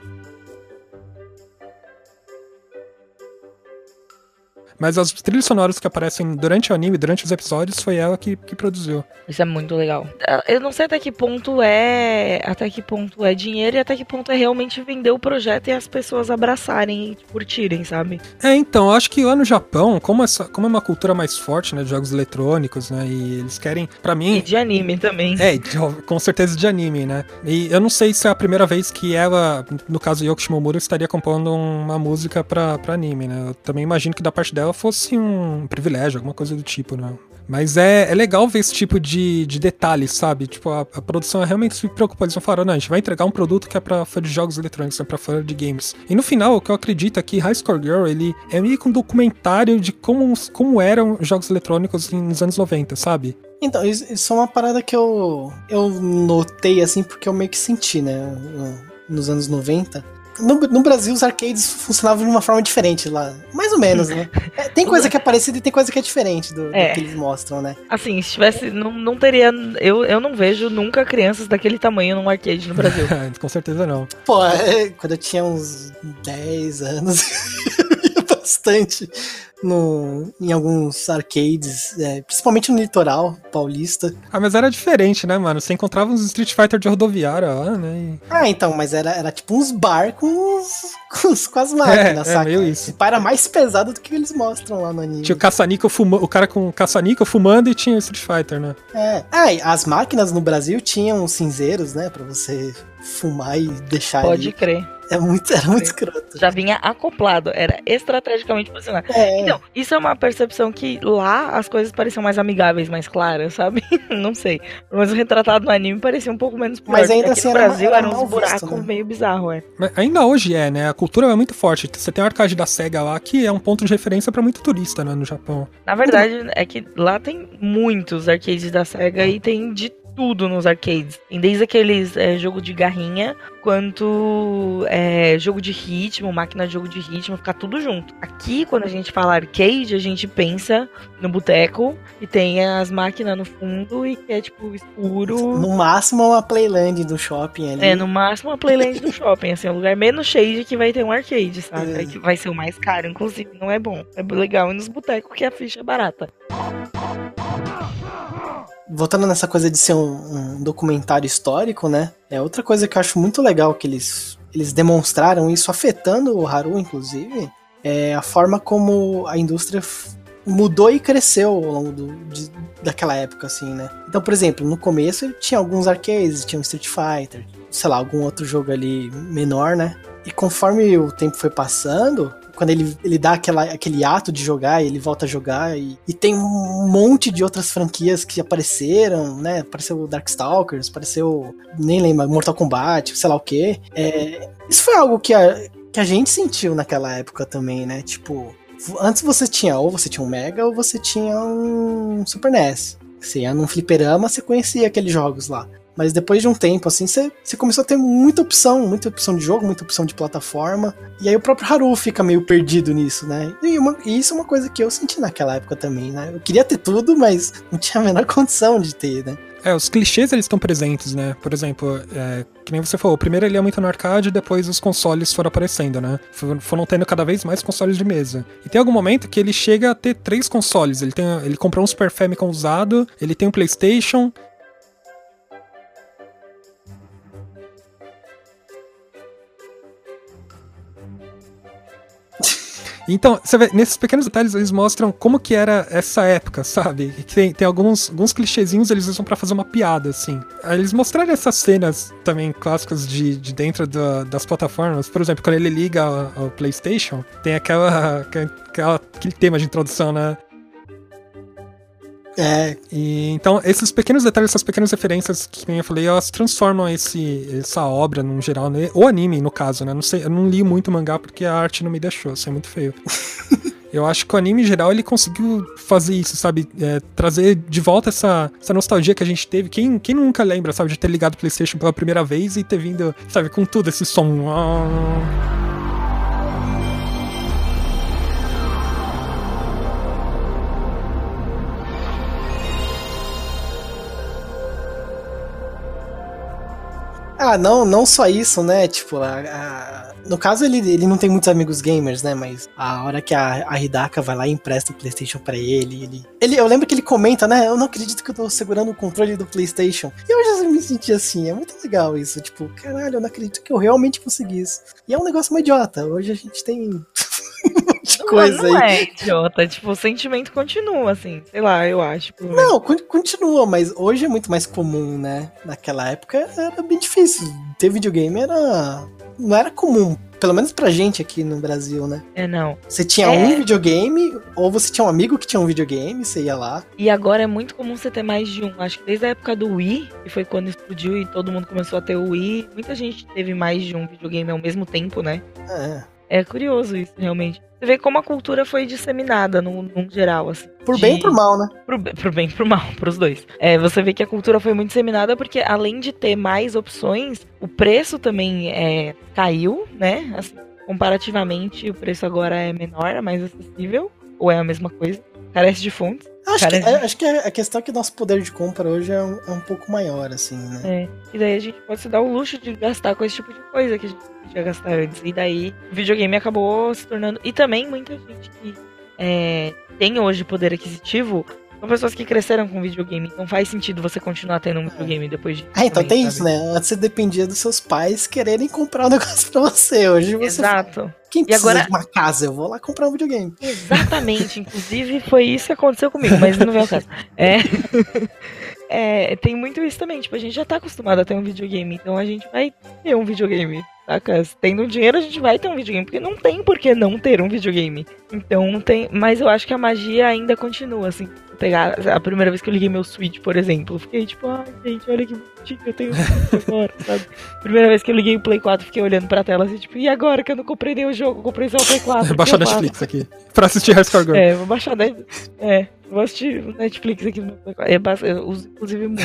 S2: Mas as trilhas sonoras que aparecem durante o anime, durante os episódios, foi ela que, que produziu.
S3: Isso é muito legal. Eu não sei até que ponto é. Até que ponto é dinheiro e até que ponto é realmente vender o projeto e as pessoas abraçarem e curtirem, sabe?
S2: É, então, eu acho que lá no Japão, como, essa, como é uma cultura mais forte, né, de jogos eletrônicos, né, e eles querem, pra
S3: E
S2: mim...
S3: de anime também.
S2: É, de- com certeza de anime, né? E eu não sei se é a primeira vez que ela, no caso Yoko Shimomura, estaria compondo uma música pra anime, né? Eu também imagino que da parte dela fosse um privilégio, alguma coisa do tipo, né? Mas é, é legal ver esse tipo de, de detalhes, sabe? Tipo, a, a produção realmente se preocupa. Eles não falaram, não, a gente vai entregar um produto que é pra fã de jogos eletrônicos, é pra fã de games. E no final, o que eu acredito é que High Score Girl, ele é meio que um documentário de como, como eram os jogos eletrônicos nos anos 90, sabe?
S4: Então, isso, é uma parada que eu, eu notei, assim, porque eu meio que senti, né? no- Nos anos 90. No, no Brasil, os arcades funcionavam de uma forma diferente lá. Mais ou menos, né? *laughs* É, tem coisa que é parecida e tem coisa que é diferente do, do
S3: É.
S4: que eles mostram, né?
S3: Assim, se tivesse. Não, não teria. Eu, eu não vejo nunca crianças daquele tamanho num arcade no Brasil. *laughs*
S2: com certeza não.
S4: Pô, é, quando eu tinha uns 10 anos, *laughs* bastante no, em alguns arcades, é, principalmente no litoral paulista.
S2: Ah, mas era diferente, né, mano? Você encontrava uns Street Fighter de rodoviária lá, né? e-
S4: Ah, então, mas era, era tipo uns bar com, os- *laughs* com, os- com as máquinas,
S2: É, é
S4: saca?
S2: meio isso.
S4: Era mais pesado do que eles mostram lá no anime.
S2: Tinha o caça-níquel fumando, o cara com caça-níquel fumando e tinha o Street Fighter, né?
S4: É. Ah, e as máquinas no Brasil tinham cinzeiros, né, pra você fumar e deixar
S3: Pode
S4: ali.
S3: crer.
S4: É muito, era muito escroto.
S3: Já vinha acoplado, era estrategicamente posicionado.
S4: É,
S3: Então, isso é uma percepção que lá as coisas pareciam mais amigáveis, mais claras, sabe? *laughs* não sei. Mas o retratado no anime parecia um pouco menos pior.
S4: Mas ainda assim
S3: no
S4: era-
S3: Brasil
S4: era
S3: uns buracos
S4: visto, né?
S3: meio bizarros, é.
S2: Mas ainda hoje é, né? A cultura é muito forte. Você tem o arcade da SEGA lá, que é um ponto de referência pra muito turista, né, no Japão.
S3: Na verdade, é que lá tem muitos arcades da SEGA e tem de tudo nos arcades. Tem desde aqueles é, jogo de garrinha, quanto é, jogo de ritmo, máquina de jogo de ritmo, ficar tudo junto. Aqui, quando a gente fala arcade, a gente pensa no boteco e tem as máquinas no fundo e que é tipo escuro.
S4: No máximo uma playland do shopping ali.
S3: É, no máximo a playland do shopping, assim, é o lugar menos cheio de que vai ter um arcade, sabe?
S4: É
S3: que vai ser o mais caro, inclusive, não é bom. É legal ir nos botecos que a ficha é barata.
S4: Voltando nessa coisa de ser um, um documentário histórico, né? É outra coisa que eu acho muito legal que eles, eles demonstraram isso afetando o Haru, inclusive, é a forma como a indústria mudou e cresceu ao longo do, de- daquela época, assim, né? Então, por exemplo, no começo tinha alguns arcades, tinha um Street Fighter, sei lá, algum outro jogo ali menor, né? E conforme o tempo foi passando, quando ele, ele dá aquela, aquele ato de jogar ele volta a jogar, e, e tem um monte de outras franquias que apareceram, né? Apareceu Darkstalkers, apareceu, nem lembro, Mortal Kombat, sei lá o que. isso foi algo que a, que a gente sentiu naquela época também, né? Tipo, antes você tinha, ou você tinha um Mega, ou você tinha um Super NES. Você ia num fliperama, você conhecia aqueles jogos lá. Mas depois de um tempo, assim, você, começou a ter muita opção, muita opção de jogo, muita opção de plataforma. E aí o próprio Haru fica meio perdido nisso, né? E, uma- e isso é uma coisa que eu senti naquela época também, né? Eu queria ter tudo, mas não tinha a menor *laughs* condição de ter, né?
S2: É, os clichês eles estão presentes, né? Por exemplo, é, que nem você falou, primeiro ele é muito no arcade, depois os consoles foram aparecendo, né? Foram tendo cada vez mais consoles de mesa. E tem algum momento que ele chega a ter três consoles. Ele, tem, ele comprou um Super Famicom usado, ele tem um PlayStation. Então, você vê, nesses pequenos detalhes eles mostram como que era essa época, sabe? Tem, tem alguns, alguns clichêzinhos eles usam pra fazer uma piada, assim. Eles mostraram essas cenas também clássicas de, de dentro da- das plataformas. Por exemplo, quando ele liga ao PlayStation, tem *laughs* aquela, aquela, aquele tema de introdução, né?
S4: É,
S2: E, então, esses pequenos detalhes, essas pequenas referências que nem eu falei, elas transformam esse, essa obra, no geral, né? ou anime, no caso, né? Não sei, eu não li muito mangá porque a arte não me deixou, isso é muito feio. *laughs* Eu acho que o anime, em geral, ele conseguiu fazer isso, sabe? É, trazer de volta essa, essa nostalgia que a gente teve. Quem, quem nunca lembra, sabe, de ter ligado o PlayStation pela primeira vez e ter vindo, sabe, com tudo esse som. Ah.
S4: Não, não só isso, né? Tipo, a- a- no caso ele, ele não tem muitos amigos gamers, né? Mas a hora que a, a Hidaka vai lá e empresta o PlayStation pra ele, ele, ele. Eu lembro que ele comenta, né? Eu não acredito que eu tô segurando o controle do PlayStation. E eu já me senti assim, é muito legal isso. Tipo, caralho, eu não acredito que eu realmente consegui isso. E é um negócio meio idiota. Hoje a gente tem. De coisa
S3: não, não
S4: aí.
S3: é idiota. Tipo, o sentimento continua, assim. Sei lá, eu acho.
S4: Não, con- continua, mas hoje é muito mais comum, né? Naquela época era bem difícil. Ter videogame era. Não era comum. Pelo menos pra gente aqui no Brasil, né?
S3: É, não.
S4: Você tinha
S3: É.
S4: um videogame, ou você tinha um amigo que tinha um videogame, você ia lá.
S3: E agora é muito comum você ter mais de um. Acho que desde a época do Wii, que foi quando explodiu e todo mundo começou a ter o Wii, muita gente teve mais de um videogame ao mesmo tempo, né?
S4: É,
S3: É curioso isso, realmente. Você vê como a cultura foi disseminada no, num geral, assim.
S4: por
S3: de-
S4: bem e por mal, né?
S3: Pro, pro bem e pro mal, pros dois. É, você vê que a cultura foi muito disseminada porque, além de ter mais opções, o preço também é, caiu, né? Assim, comparativamente, o preço agora é menor, é mais acessível. Ou é a mesma coisa. Carece de fontes.
S4: Acho, que,
S3: Cara,
S4: é- acho que a questão é que nosso poder de compra hoje é um, é um pouco maior, assim, né?
S3: É, e daí a gente pode se dar o luxo de gastar com esse tipo de coisa que a gente podia gastar antes. E daí o videogame acabou se tornando. E também muita gente que é, tem hoje poder aquisitivo são pessoas que cresceram com videogame. Então faz sentido você continuar tendo um videogame depois de.
S4: Ah, então
S3: também,
S4: tem
S3: sabe?
S4: isso, né? Antes você dependia dos seus pais quererem comprar um *laughs* negócio pra você. Hoje você.
S3: Exato.
S4: Quem precisa
S3: agora-
S4: de uma casa? Eu vou lá comprar um videogame.
S3: Exatamente. Inclusive, foi isso que aconteceu comigo, mas não vem ao caso. *laughs* É. É, tem muito isso também. Tipo, a gente já tá acostumado a ter um videogame, então a gente vai ter um videogame. Saca? Tendo dinheiro, a gente vai ter um videogame, porque não tem por que não ter um videogame. Então tem. Mas eu acho que a magia ainda continua, assim. Vou Pegar a primeira vez que eu liguei meu Switch, por exemplo. eu Fiquei tipo, ai, gente, olha que bonitinho, eu tenho Switch *laughs* agora, sabe? Primeira vez que eu liguei o Play 4, fiquei olhando pra tela assim, tipo, e agora que eu não comprei nenhum jogo, comprei só o Play 4. o que
S2: Baixar? Netflix aqui. Pra assistir High Score Girl.
S3: É, vou baixar Net... É, vou assistir o Netflix aqui no meu Play 4. É, bas- eu uso inclusive muito.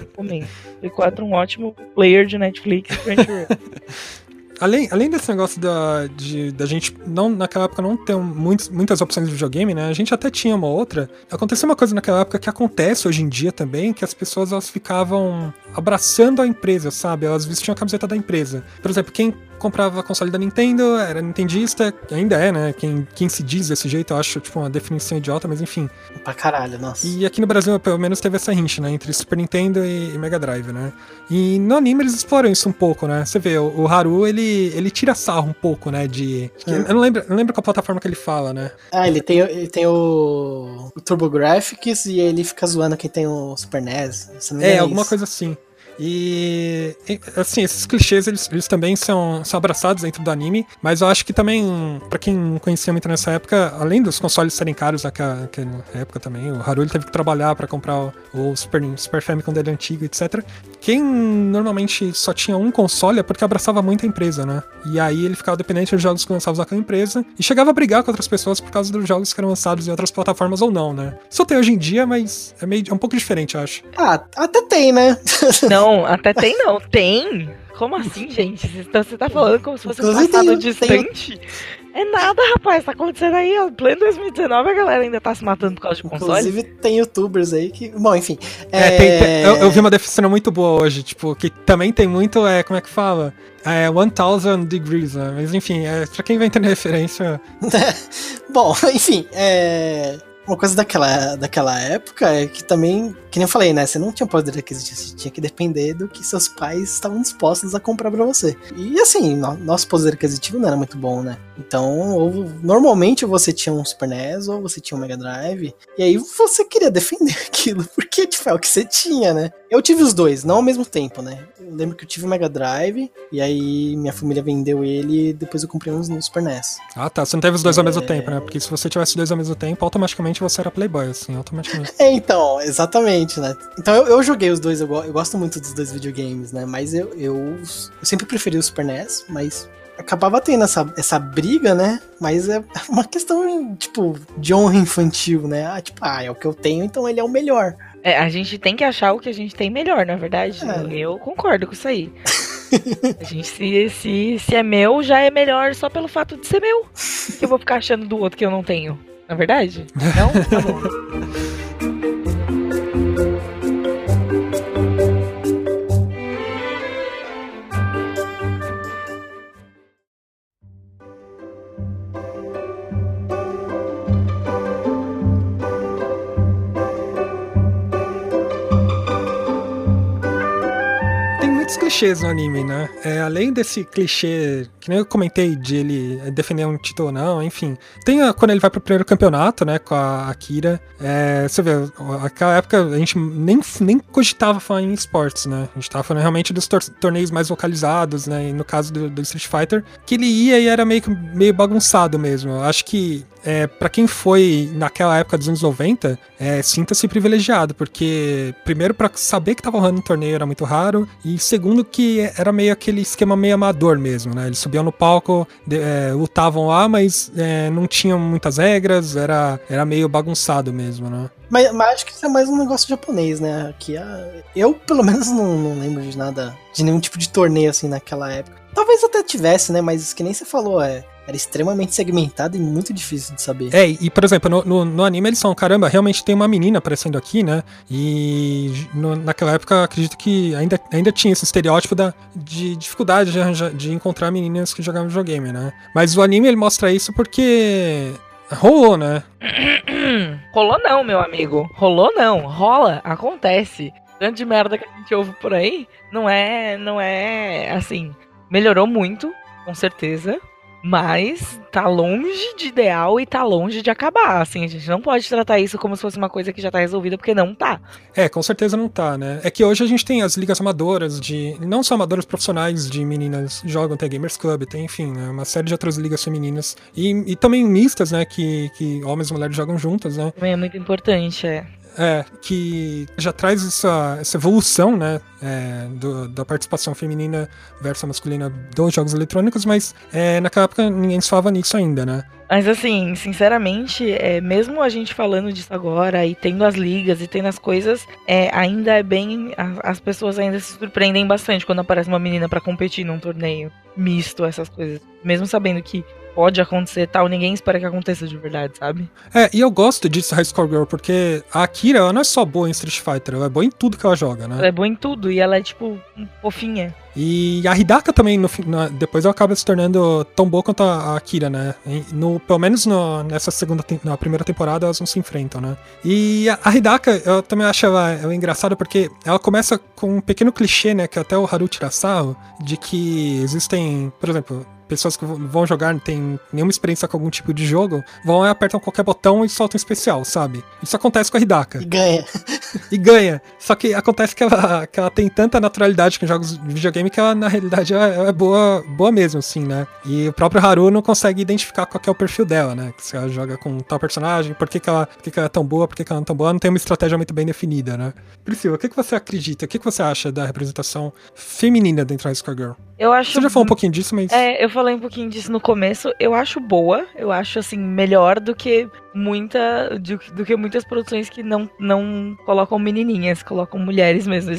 S3: Recomendo. Play 4 é um ótimo player de Netflix. Crunchyroll. *laughs*
S2: Além, além desse negócio da, de, da gente, não, naquela época, não ter muitos, muitas opções de videogame, né? A gente até tinha uma outra. Aconteceu uma coisa naquela época que acontece hoje em dia também, que as pessoas elas ficavam abraçando a empresa, sabe? Elas vestiam a camiseta da empresa. Por exemplo, quem comprava console da Nintendo era nintendista, ainda é, né? Quem, quem se diz desse jeito, eu acho, tipo, uma definição idiota, mas enfim.
S4: Pra caralho, nossa.
S2: E aqui no Brasil, pelo menos, teve essa rincha, né? Entre Super Nintendo e, e Mega Drive, né? E no anime eles exploram isso um pouco, né? Você vê, o, o Haru, ele, ele tira sarro um pouco, né? De. que-
S4: É.
S2: Eu não lembro, eu não lembro qual plataforma que ele fala, né?
S4: Ah, ele tem, ele tem o, o TurboGrafx e ele fica zoando quem tem o Super NES.
S2: É,
S4: engano
S2: alguma coisa assim. E, e, assim, esses clichês, eles, eles também são, são abraçados dentro do anime, mas eu acho que também, pra quem não conhecia muito nessa época, além dos consoles serem caros naquela, época também, o Haru ele teve que trabalhar pra comprar o, o Super, Super Famicom dele antigo, etc. Quem normalmente só tinha um console é porque abraçava muito a empresa, né? E aí ele ficava dependente dos jogos que lançavam naquela empresa e chegava a brigar com outras pessoas por causa dos jogos que eram lançados em outras plataformas ou não, né? Isso tem hoje em dia, mas é, meio, é um pouco diferente, eu acho.
S4: Ah, até tem, né?
S3: não, até tem não. Tem? Como assim, gente? Você tá, você tá falando como se fosse um passado
S4: tem-
S3: distante? É nada, rapaz. Tá acontecendo aí, ó. Pleno 2019, a galera ainda tá se matando por causa de console.
S4: Inclusive tem youtubers aí que. Bom, enfim.
S2: É, tem- tem- eu, eu vi uma definição muito boa hoje, tipo, que também tem muito, é, como é que fala? É 1000 degrees, né? Mas enfim, é, pra quem vai entender a referência, *laughs*
S4: Bom, *laughs* enfim, é. Uma coisa daquela, daquela época é que também, que nem eu falei, né? Você não tinha poder aquisitivo, você tinha que depender do que seus pais estavam dispostos a comprar pra você. E assim, no- nosso poder aquisitivo não era muito bom, né? Então, ou, normalmente você tinha um Super NES ou você tinha um Mega Drive, e aí você queria defender *laughs* aquilo, porque tipo, é o que você tinha, né? Eu tive os dois, não ao mesmo tempo, né? Eu lembro que eu tive o Mega Drive, e aí minha família vendeu ele e depois eu comprei uns no Super NES.
S2: Ah, tá. Você não teve os dois ao mesmo
S4: É.
S2: tempo, né? Porque se você tivesse os dois ao mesmo tempo, automaticamente você era playboy, assim, automaticamente.
S4: É, *laughs* então, exatamente, né? Então eu, eu joguei os dois, eu, eu gosto muito dos dois videogames, né? Mas eu, eu, eu sempre preferi o Super NES, mas acabava tendo essa, essa briga, né? Mas é *laughs* uma questão, tipo, de honra infantil, né? Ah, tipo, ah, é o que eu tenho, então ele é o melhor.
S3: É, a gente tem que achar o que a gente tem melhor, na verdade.
S4: É.
S3: Eu concordo com isso aí. a gente, se, se, se é meu, já é melhor só pelo fato de ser meu. Que eu vou ficar achando do outro que eu não tenho. Na verdade? Não? Tá bom.
S2: Clichês no anime, né? É, além desse clichê, que nem eu comentei, de ele defender um título ou não, enfim. Tem a- quando ele vai pro primeiro campeonato, né, com a Akira. É, você vê, aquela época a gente nem, nem cogitava falar em esportes, né? A gente tava falando realmente dos tor- torneios mais localizados, né? E no caso do, do Street Fighter, que ele ia e era meio, meio bagunçado mesmo. Eu acho que é, para quem foi naquela época dos anos 90, é, sinta-se privilegiado, porque primeiro para saber que tava rolando um torneio era muito raro, e segundo que era meio aquele esquema meio amador mesmo, né? Eles subiam no palco, de- é, lutavam lá, mas é, não tinham muitas regras, era, era meio bagunçado mesmo, né?
S4: Mas, mas acho que isso é mais um negócio japonês, né? Aqui, a- eu, pelo menos, não, não lembro de nada, de nenhum tipo de torneio assim naquela época. Talvez até tivesse, né? Mas que nem você falou, é, era extremamente segmentado e muito difícil de saber.
S2: É, e por exemplo, no, no, no anime eles falam, caramba, realmente tem uma menina aparecendo aqui, né? E no- naquela época acredito que ainda, ainda tinha esse estereótipo da, de dificuldade de, arranjar- de encontrar meninas que jogavam videogame, né? Mas o anime ele mostra isso porque rolou, né? *clears throat*
S3: Rolou não, meu amigo. Rolou não. Rola, acontece. Tanto de merda que a gente ouve por aí, não é, não é assim. Melhorou muito, com certeza. Mas tá longe de ideal e tá longe de acabar. Assim, a gente não pode tratar isso como se fosse uma coisa que já tá resolvida, porque não tá.
S2: É, com certeza não tá, né? É que hoje a gente tem as ligas amadoras de. Não só amadoras profissionais de meninas jogam, tem a Gamers Club, tem, enfim, né, uma série de outras ligas femininas. E, e também mistas, né? Que, que homens e mulheres jogam juntas, né?
S3: Também é muito importante, é.
S2: É, que já traz essa, essa evolução, né? é, do- da participação feminina versus masculina dos jogos eletrônicos, mas é, naquela época ninguém se falava nisso ainda, né?
S3: Mas assim, sinceramente, é, mesmo a gente falando disso agora e tendo as ligas e tendo as coisas, é, ainda é bem. a- As pessoas ainda se surpreendem bastante quando aparece uma menina pra competir num torneio misto, essas coisas. Mesmo sabendo que pode acontecer tal, ninguém espera que aconteça de verdade, sabe?
S2: É, e eu gosto disso, High Score Girl, porque a Akira, ela não é só boa em Street Fighter, ela é boa em tudo que ela joga, né?
S3: Ela é boa em tudo e ela é, tipo, fofinha.
S2: E a Hidaka também, no, na- depois ela acaba se tornando tão boa quanto a, a Akira, né? No, pelo menos no- nessa segunda, na primeira temporada elas não se enfrentam, né? E a, a Hidaka, eu também acho ela, ela engraçada porque ela começa com um pequeno clichê, né? Que até o Haru tira sarro, de que existem, por exemplo, pessoas que vão jogar, não tem nenhuma experiência com algum tipo de jogo, vão lá, apertam qualquer botão e soltam um especial, sabe? Isso acontece com a Hidaka
S4: E ganha. *laughs*
S2: e ganha. Só que acontece que ela, que ela tem tanta naturalidade com jogos de videogame que ela, na realidade, ela é boa, boa mesmo, assim, né? E o próprio Haru não consegue identificar qual que é o perfil dela, né? Se ela joga com tal personagem, por que, que, ela, por que, que ela é tão boa, por que, que ela não é tão boa, não tem uma estratégia muito bem definida, né? Priscila, o que, que você acredita? O que, que você acha da representação feminina dentro da High Score Girl?
S3: Eu acho.
S2: Você já falou um pouquinho disso, mas.
S3: É, eu falei um pouquinho disso no começo. Eu acho boa. Eu acho, assim, melhor do que muita. Do, do que muitas produções que não, não colocam menininhas, colocam mulheres mesmo.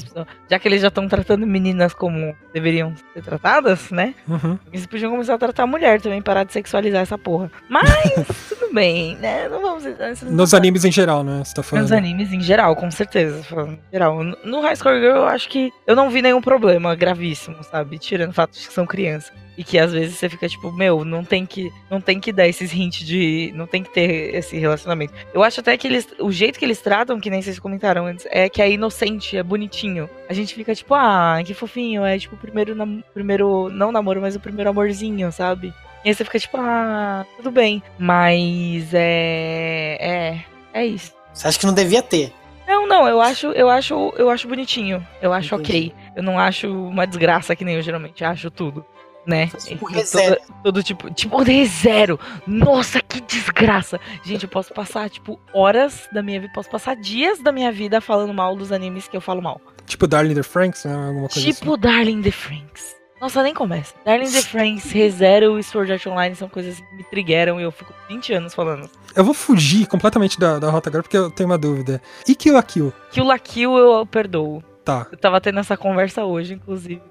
S3: Já que eles já estão tratando meninas como deveriam ser tratadas, né?
S2: Uhum.
S3: Eles podiam começar a tratar a mulher também, parar de sexualizar essa porra. Mas, *laughs* tudo bem, né? Não vamos. não
S2: Nos animes em geral, né? Você tá falando.
S3: nos animes em geral, com certeza. Falando em geral. No- No High Score Girl, eu acho que eu não vi nenhum problema gravíssimo, sabe? Tirando o fato de que são crianças. E que às vezes você fica tipo, meu, não tem que, não tem que dar esses hints de. Não tem que ter esse relacionamento. Eu acho até que eles. O jeito que eles tratam, que nem vocês comentaram antes, é que é inocente, é bonitinho. A gente fica tipo, ah, que fofinho. É tipo o primeiro, primeiro. Não namoro, mas o primeiro amorzinho, sabe? E aí você fica tipo, ah, tudo bem. Mas é. É. É isso.
S4: Você acha que não devia ter?
S3: Não, não, eu acho, eu acho, eu acho bonitinho. Eu acho
S4: Entendi.
S3: ok. Eu não acho uma desgraça que nem eu geralmente acho tudo, né?
S4: Tipo
S3: Então,
S4: ReZero.
S3: todo, todo tipo, tipo ReZero. Nossa, que desgraça. Gente, eu posso passar tipo horas da minha vida, posso passar dias da minha vida falando mal dos animes que eu falo mal.
S2: Tipo Darling the Franks, né? Alguma coisa assim.
S3: Tipo Darling the Franks. Nossa, nem começa. Darling the Franks, ReZero e Sword Art Online são coisas que me triggeram e eu fico 20 anos falando.
S2: Eu vou fugir completamente da, da rota agora porque eu tenho uma dúvida. E Kill la Kill?
S3: Kill la Kill eu perdoo.
S2: Tá.
S3: Eu tava tendo essa conversa hoje, inclusive,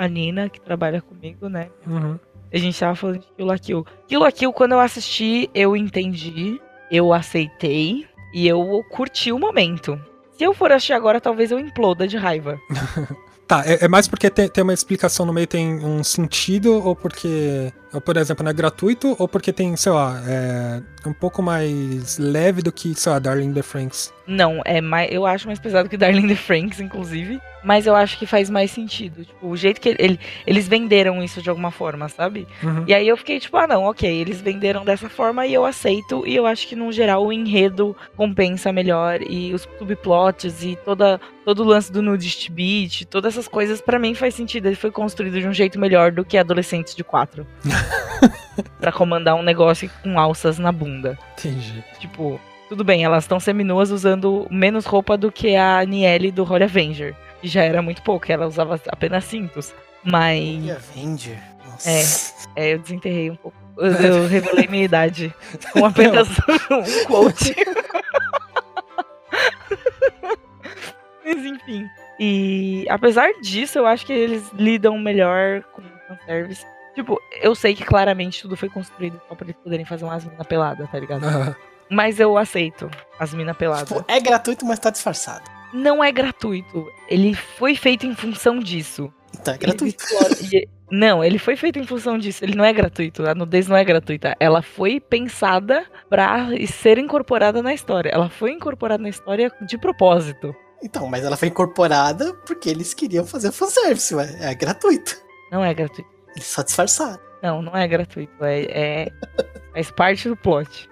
S3: a Nina, que trabalha comigo, né?
S2: Uhum.
S3: A gente tava falando de Kill la Kill. Kill la Kill, quando eu assisti, eu entendi, eu aceitei e eu curti o momento. Se eu for assistir agora, talvez eu imploda de raiva. *laughs*
S2: Tá, é, é mais porque tem, tem uma explicação no meio, tem um sentido, ou porque ou, por exemplo, não é gratuito, ou porque tem, sei lá, é um pouco mais leve do que, sei lá, Darling the Franks.
S3: Não, é mais, eu acho mais pesado que Darling the Franks, inclusive. Mas eu acho que faz mais sentido. Tipo, o jeito que ele, ele, eles venderam isso de alguma forma, sabe?
S2: Uhum.
S3: E aí eu fiquei tipo, ah, não, ok, eles venderam dessa forma e eu aceito. E eu acho que, no geral, o enredo compensa melhor. E os subplots e toda, todo o lance do nudist beat, todas essas coisas, para mim faz sentido. Ele foi construído de um jeito melhor do que Adolescentes de 4. *laughs* *laughs* para comandar um negócio com alças na bunda.
S2: Entendi.
S3: Tipo, tudo bem, elas estão seminuas usando menos roupa do que a Niele do Holy Avenger. Que já era muito pouco, ela usava apenas cintos. Mas.
S4: Holy Avenger? Nossa.
S3: É, é, eu desenterrei um pouco. Eu, eu *laughs* revelei minha idade *laughs* com apenas um quote. Mas enfim. E apesar disso, eu acho que eles lidam melhor com o fanservice Tipo, eu sei que claramente tudo foi construído só pra eles poderem fazer umas minas peladas, tá ligado?
S2: Ah,
S3: Mas eu aceito as minas peladas.
S4: Tipo, é gratuito, mas tá disfarçado.
S3: Não é gratuito. Ele foi feito em função disso.
S4: Então é gratuito.
S3: exploram- e- Não, ele foi feito em função disso. Ele não é gratuito. A nudez não é gratuita. Ela foi pensada pra ser incorporada na história. Ela foi incorporada na história de propósito.
S4: Então, mas ela foi incorporada porque eles queriam fazer fanservice, ué. É gratuito.
S3: Não é gratuito.
S4: Eles só disfarçaram.
S3: Não, não é gratuito. É, é... faz parte do plot.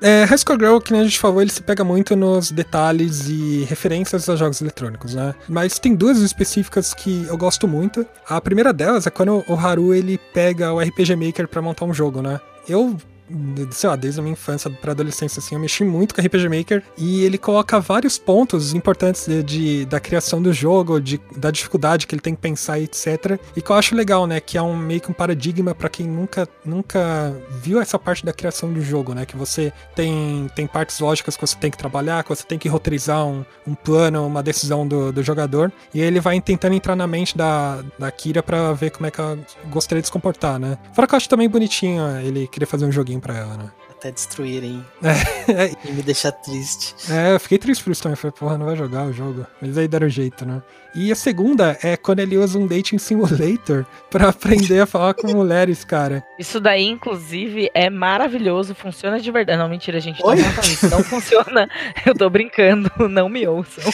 S2: É, High Score Girl, que nem a gente falou, ele se pega muito nos detalhes e referências a jogos eletrônicos, né? Mas tem duas específicas que eu gosto muito. A primeira delas é quando o Haru ele pega o RPG Maker pra montar um jogo, né? Eu sei lá, desde a minha infância pra adolescência, assim, eu mexi muito com RPG Maker e ele coloca vários pontos importantes de, de- da criação do jogo, de, da dificuldade que ele tem que pensar etc. E que eu acho legal, né, que é um meio que um paradigma pra quem nunca, nunca viu essa parte da criação do jogo, né, que você tem, tem partes lógicas que você tem que trabalhar, que você tem que roteirizar um, um plano, uma decisão do, do jogador, e ele vai tentando entrar na mente da, da Kira pra ver como é que ela gostaria de se comportar, né. Fora que eu acho também bonitinho ele querer fazer um joguinho pra ela, né.
S4: Até destruírem
S2: É,
S4: e me deixar triste.
S2: é, eu fiquei triste por isso também. Falei, porra, não vai jogar o jogo. Mas aí deram jeito, né? E a segunda é quando ele usa um dating simulator *laughs* pra aprender a falar com mulheres, cara.
S3: Isso daí, inclusive, é maravilhoso. Funciona de verdade. Não, mentira, gente. Não façam isso. Não funciona. *laughs* Eu tô brincando. Não me ouçam.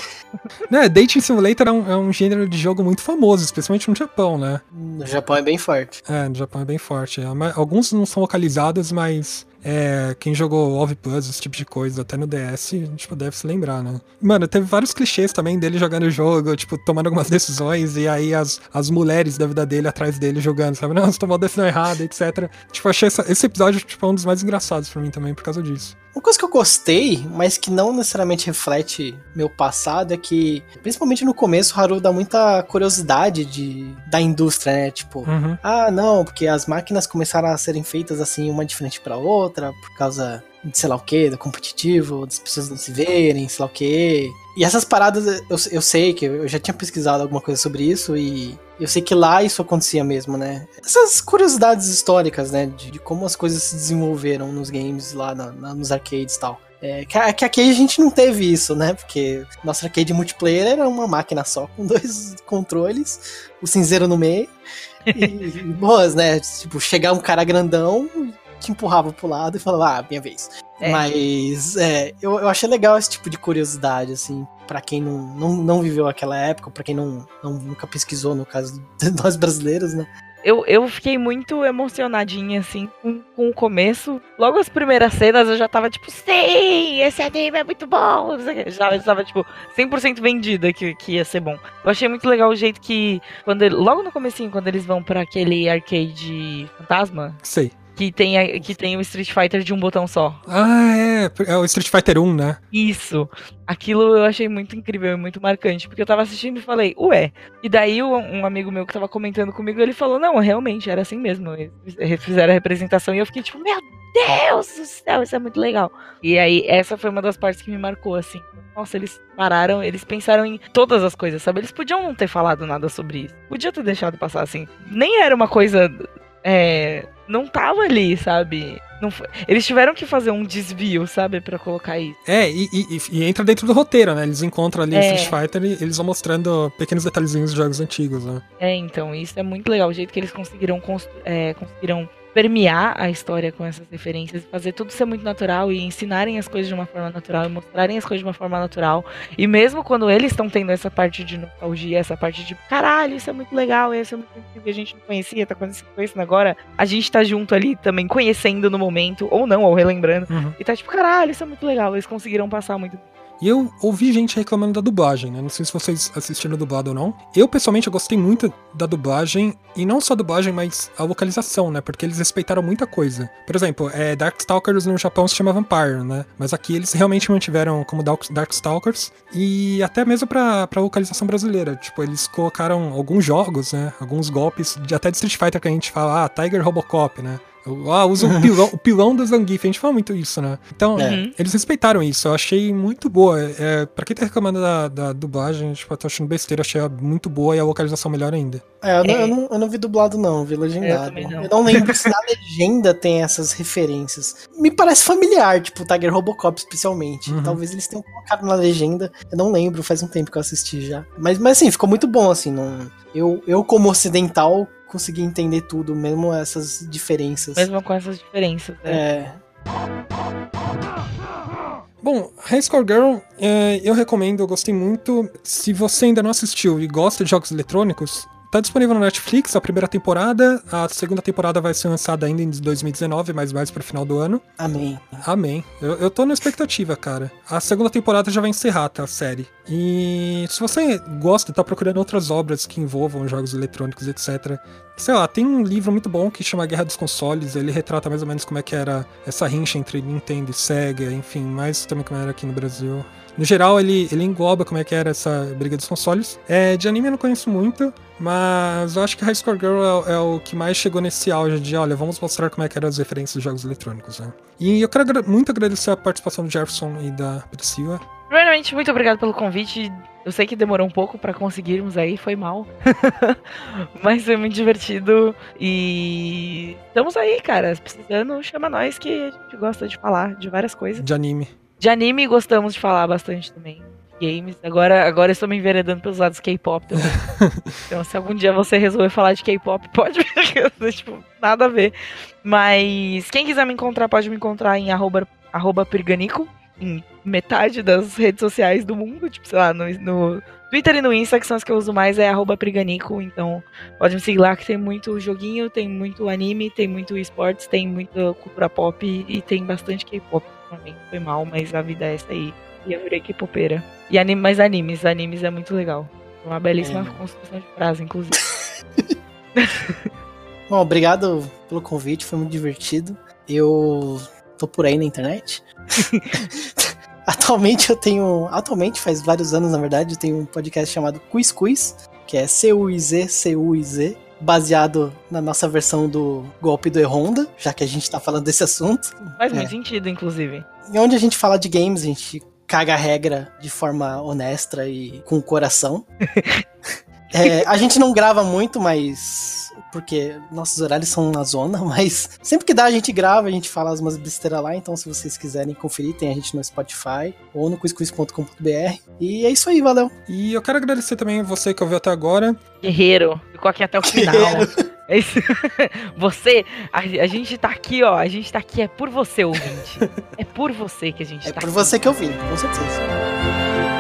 S2: Né, dating simulator é um, é um gênero de jogo muito famoso, especialmente no Japão, né?
S4: No Japão é bem forte.
S2: É, no Japão é bem forte. É, Alguns não são localizados, mas é, quem jogou Love Plus, esse tipo de coisa, até no DS, tipo, deve se lembrar, né? Mano, teve vários clichês também dele jogando o jogo, tipo, tomando algumas *laughs* decisões, e aí as, as mulheres da vida dele atrás dele jogando, sabe? Não, você tomou a decisão errada, etc. Tipo, achei essa- esse episódio, tipo, um dos mais engraçados pra mim também, por causa disso.
S4: Uma coisa que eu gostei, mas que não necessariamente reflete meu passado, é que, principalmente no começo, o Haru dá muita curiosidade de, da indústria, né? Tipo,
S2: Uhum.
S4: ah, não, porque as máquinas começaram a serem feitas assim, uma diferente pra outra, por causa de sei lá o que, do competitivo, das pessoas não se verem, sei lá o que. E essas paradas, eu, eu sei que eu já tinha pesquisado alguma coisa sobre isso e eu sei que lá isso acontecia mesmo, né? Essas curiosidades históricas, né? De, de como as coisas se desenvolveram nos games lá, na- na- nos arcades e tal. É, que, que aqui a gente não teve isso, né? Porque nosso arcade multiplayer era uma máquina só, com *laughs* dois controles, o cinzeiro no meio. E, e *laughs* boas, né? Tipo, chegar um cara grandão, te empurrava pro lado e falava, ah, minha vez.
S3: É.
S4: Mas é, eu, eu achei legal esse tipo de curiosidade, assim, pra quem não, não, não viveu aquela época, pra quem não, não nunca pesquisou, no caso *laughs* de nós brasileiros, né?
S3: Eu, eu fiquei muito emocionadinha, assim, com, com o começo. Logo as primeiras cenas eu já tava tipo, sim, esse anime é muito bom. *laughs* Já estava, tipo, 100% vendida que, que ia ser bom. Eu achei muito legal o jeito que, quando ele- logo no comecinho, quando eles vão pra aquele arcade fantasma,
S2: Sei.
S3: Que tem, que tem o Street Fighter de um botão só.
S2: Ah, é. É o Street Fighter 1, né?
S3: Isso. Aquilo eu achei muito incrível e muito marcante, porque eu tava assistindo e falei, ué. E daí um amigo meu que tava comentando comigo, ele falou, não, realmente, era assim mesmo. Eles fizeram a representação e eu fiquei tipo, meu Deus do céu, isso é muito legal. E aí, essa foi uma das partes que me marcou, assim. Nossa, eles pararam, eles pensaram em todas as coisas, sabe? Eles podiam não ter falado nada sobre isso. Podia ter deixado passar assim. Nem era uma coisa. É, não tava ali, sabe? Não foi- Eles tiveram que fazer um desvio, sabe, Pra colocar isso.
S2: É, e, e- e- entra dentro do roteiro, né? Eles encontram ali
S3: É.
S2: Street Fighter e eles vão mostrando pequenos detalhezinhos de jogos antigos, né?
S3: É, então, isso é muito legal. O jeito que eles conseguiram, é, conseguiram permear a história com essas referências, fazer tudo ser muito natural e ensinarem as coisas de uma forma natural e mostrarem as coisas de uma forma natural. E mesmo quando eles estão tendo essa parte de nostalgia, essa parte de caralho, isso é muito legal, isso é muito incrível, a gente não conhecia, tá conhecendo conhecendo agora, a gente tá junto ali também, conhecendo no momento, ou não, ou relembrando.
S2: Uhum.
S3: E tá tipo, caralho, isso é muito legal. Eles conseguiram passar muito.
S2: E eu ouvi gente reclamando da dublagem, né? Não sei se vocês assistiram dublado ou não. Eu, pessoalmente, eu gostei muito da dublagem, e não só a dublagem, mas a localização, né? Porque eles respeitaram muita coisa. Por exemplo, é, Darkstalkers no Japão se chama Vampire, né? Mas aqui eles realmente mantiveram como Dark- Darkstalkers, e até mesmo pra, pra localização brasileira. Tipo, eles colocaram alguns jogos, né? Alguns golpes, de, até de Street Fighter que a gente fala, ah, Tiger Robocop, né? Ah, usa o pilão, o pilão do Zangief, a gente fala muito isso, né? Então,
S4: É.
S3: Uhum.
S2: eles respeitaram isso, eu achei muito boa. É, pra quem tá reclamando da, da dublagem, tipo, eu tô achando besteira, achei muito boa e a localização melhor ainda.
S4: É, eu, não,
S3: É.
S4: eu, não, eu não vi dublado, não, eu vi
S3: Eu
S4: legendado.
S3: também não.
S4: Eu não lembro se na *laughs* legenda tem essas referências. Me parece familiar, tipo, Tiger Robocop, especialmente.
S2: Uhum.
S4: Talvez eles tenham colocado na legenda. Eu não lembro, faz um tempo que eu assisti já. Mas, mas assim, ficou muito bom, assim. Não, eu, eu, como ocidental, consegui entender tudo, mesmo essas diferenças.
S3: Mesmo com essas diferenças. né?
S4: É,
S2: Bom, High Score Girl, é, eu recomendo, eu gostei muito. Se você ainda não assistiu e gosta de jogos eletrônicos, tá disponível no Netflix a primeira temporada. A segunda temporada vai ser lançada ainda em 2019, mas mais pro final do ano.
S4: amém.
S2: Amém. Eu, eu tô na expectativa, cara. A segunda temporada já vai encerrar, tá? A série. E se você gosta e tá procurando outras obras que envolvam jogos eletrônicos, etc. Sei lá, tem um livro muito bom que chama Guerra dos Consoles. Ele retrata mais ou menos como é que era essa rincha entre Nintendo e Sega, enfim, mais também como era aqui no Brasil. No geral, ele, ele engloba como é que era essa briga dos consoles. É, de anime eu não conheço muito, mas eu acho que High Score Girl é, é o que mais chegou nesse auge de, olha, vamos mostrar como é que eram as referências dos jogos eletrônicos, né? E eu quero muito agradecer a participação do Jefferson e da Priscila.
S3: Primeiramente, muito obrigado pelo convite. Eu sei que demorou um pouco pra conseguirmos aí, foi mal. *laughs* Mas foi muito divertido. E estamos aí, cara. Precisando, chama nós que a gente gosta de falar de várias coisas.
S2: De anime.
S3: De anime gostamos de falar bastante também. Games. Agora, agora eu estou me enveredando pelos lados K-pop também. *laughs* então, se algum dia você resolver falar de K-pop, pode *laughs* tipo, nada a ver. Mas quem quiser me encontrar, pode me encontrar em arroba, arroba Pirganico, em metade das redes sociais do mundo. Tipo, sei lá, no, no Twitter e no Insta, que são as que eu uso mais, é arroba Priganico. Então, pode me seguir lá que tem muito joguinho, tem muito anime, tem muito esportes, tem muita cultura pop e tem bastante K-pop Foi mal, mas a vida é essa aí. E eu virei K-popeira. E anime, mas animes, animes é muito legal. Uma belíssima
S4: É.
S3: construção de frase, inclusive. *laughs* *laughs*
S4: Bom, obrigado pelo convite, foi muito divertido. Eu tô por aí na internet. *laughs* atualmente eu tenho. Atualmente, faz vários anos, na verdade, eu tenho um podcast chamado Quiz Quiz, que é C-U-I-Z, C-U-I-Z, baseado na nossa versão do golpe do E-Honda, já que a gente tá falando desse assunto.
S3: Faz
S4: É.
S3: muito sentido, inclusive.
S4: E onde a gente fala de games, a gente caga a regra de forma honesta e com o coração. *laughs* É, a gente não grava muito, mas. Porque nossos horários são na zona, *laughs* mas sempre que dá a gente grava, a gente fala umas besteiras lá. Então, se vocês quiserem conferir, tem a gente no Spotify ou no quizquiz.com.br. E é isso aí, valeu.
S2: E eu quero agradecer também você que ouviu até agora.
S3: Guerreiro, ficou aqui até o final. É isso. *laughs* Você, a, a gente tá aqui, ó. A gente tá aqui, é por você, ouvinte. É por você que a gente
S4: É
S3: tá
S4: por
S3: aqui.
S4: você que eu vim, com certeza.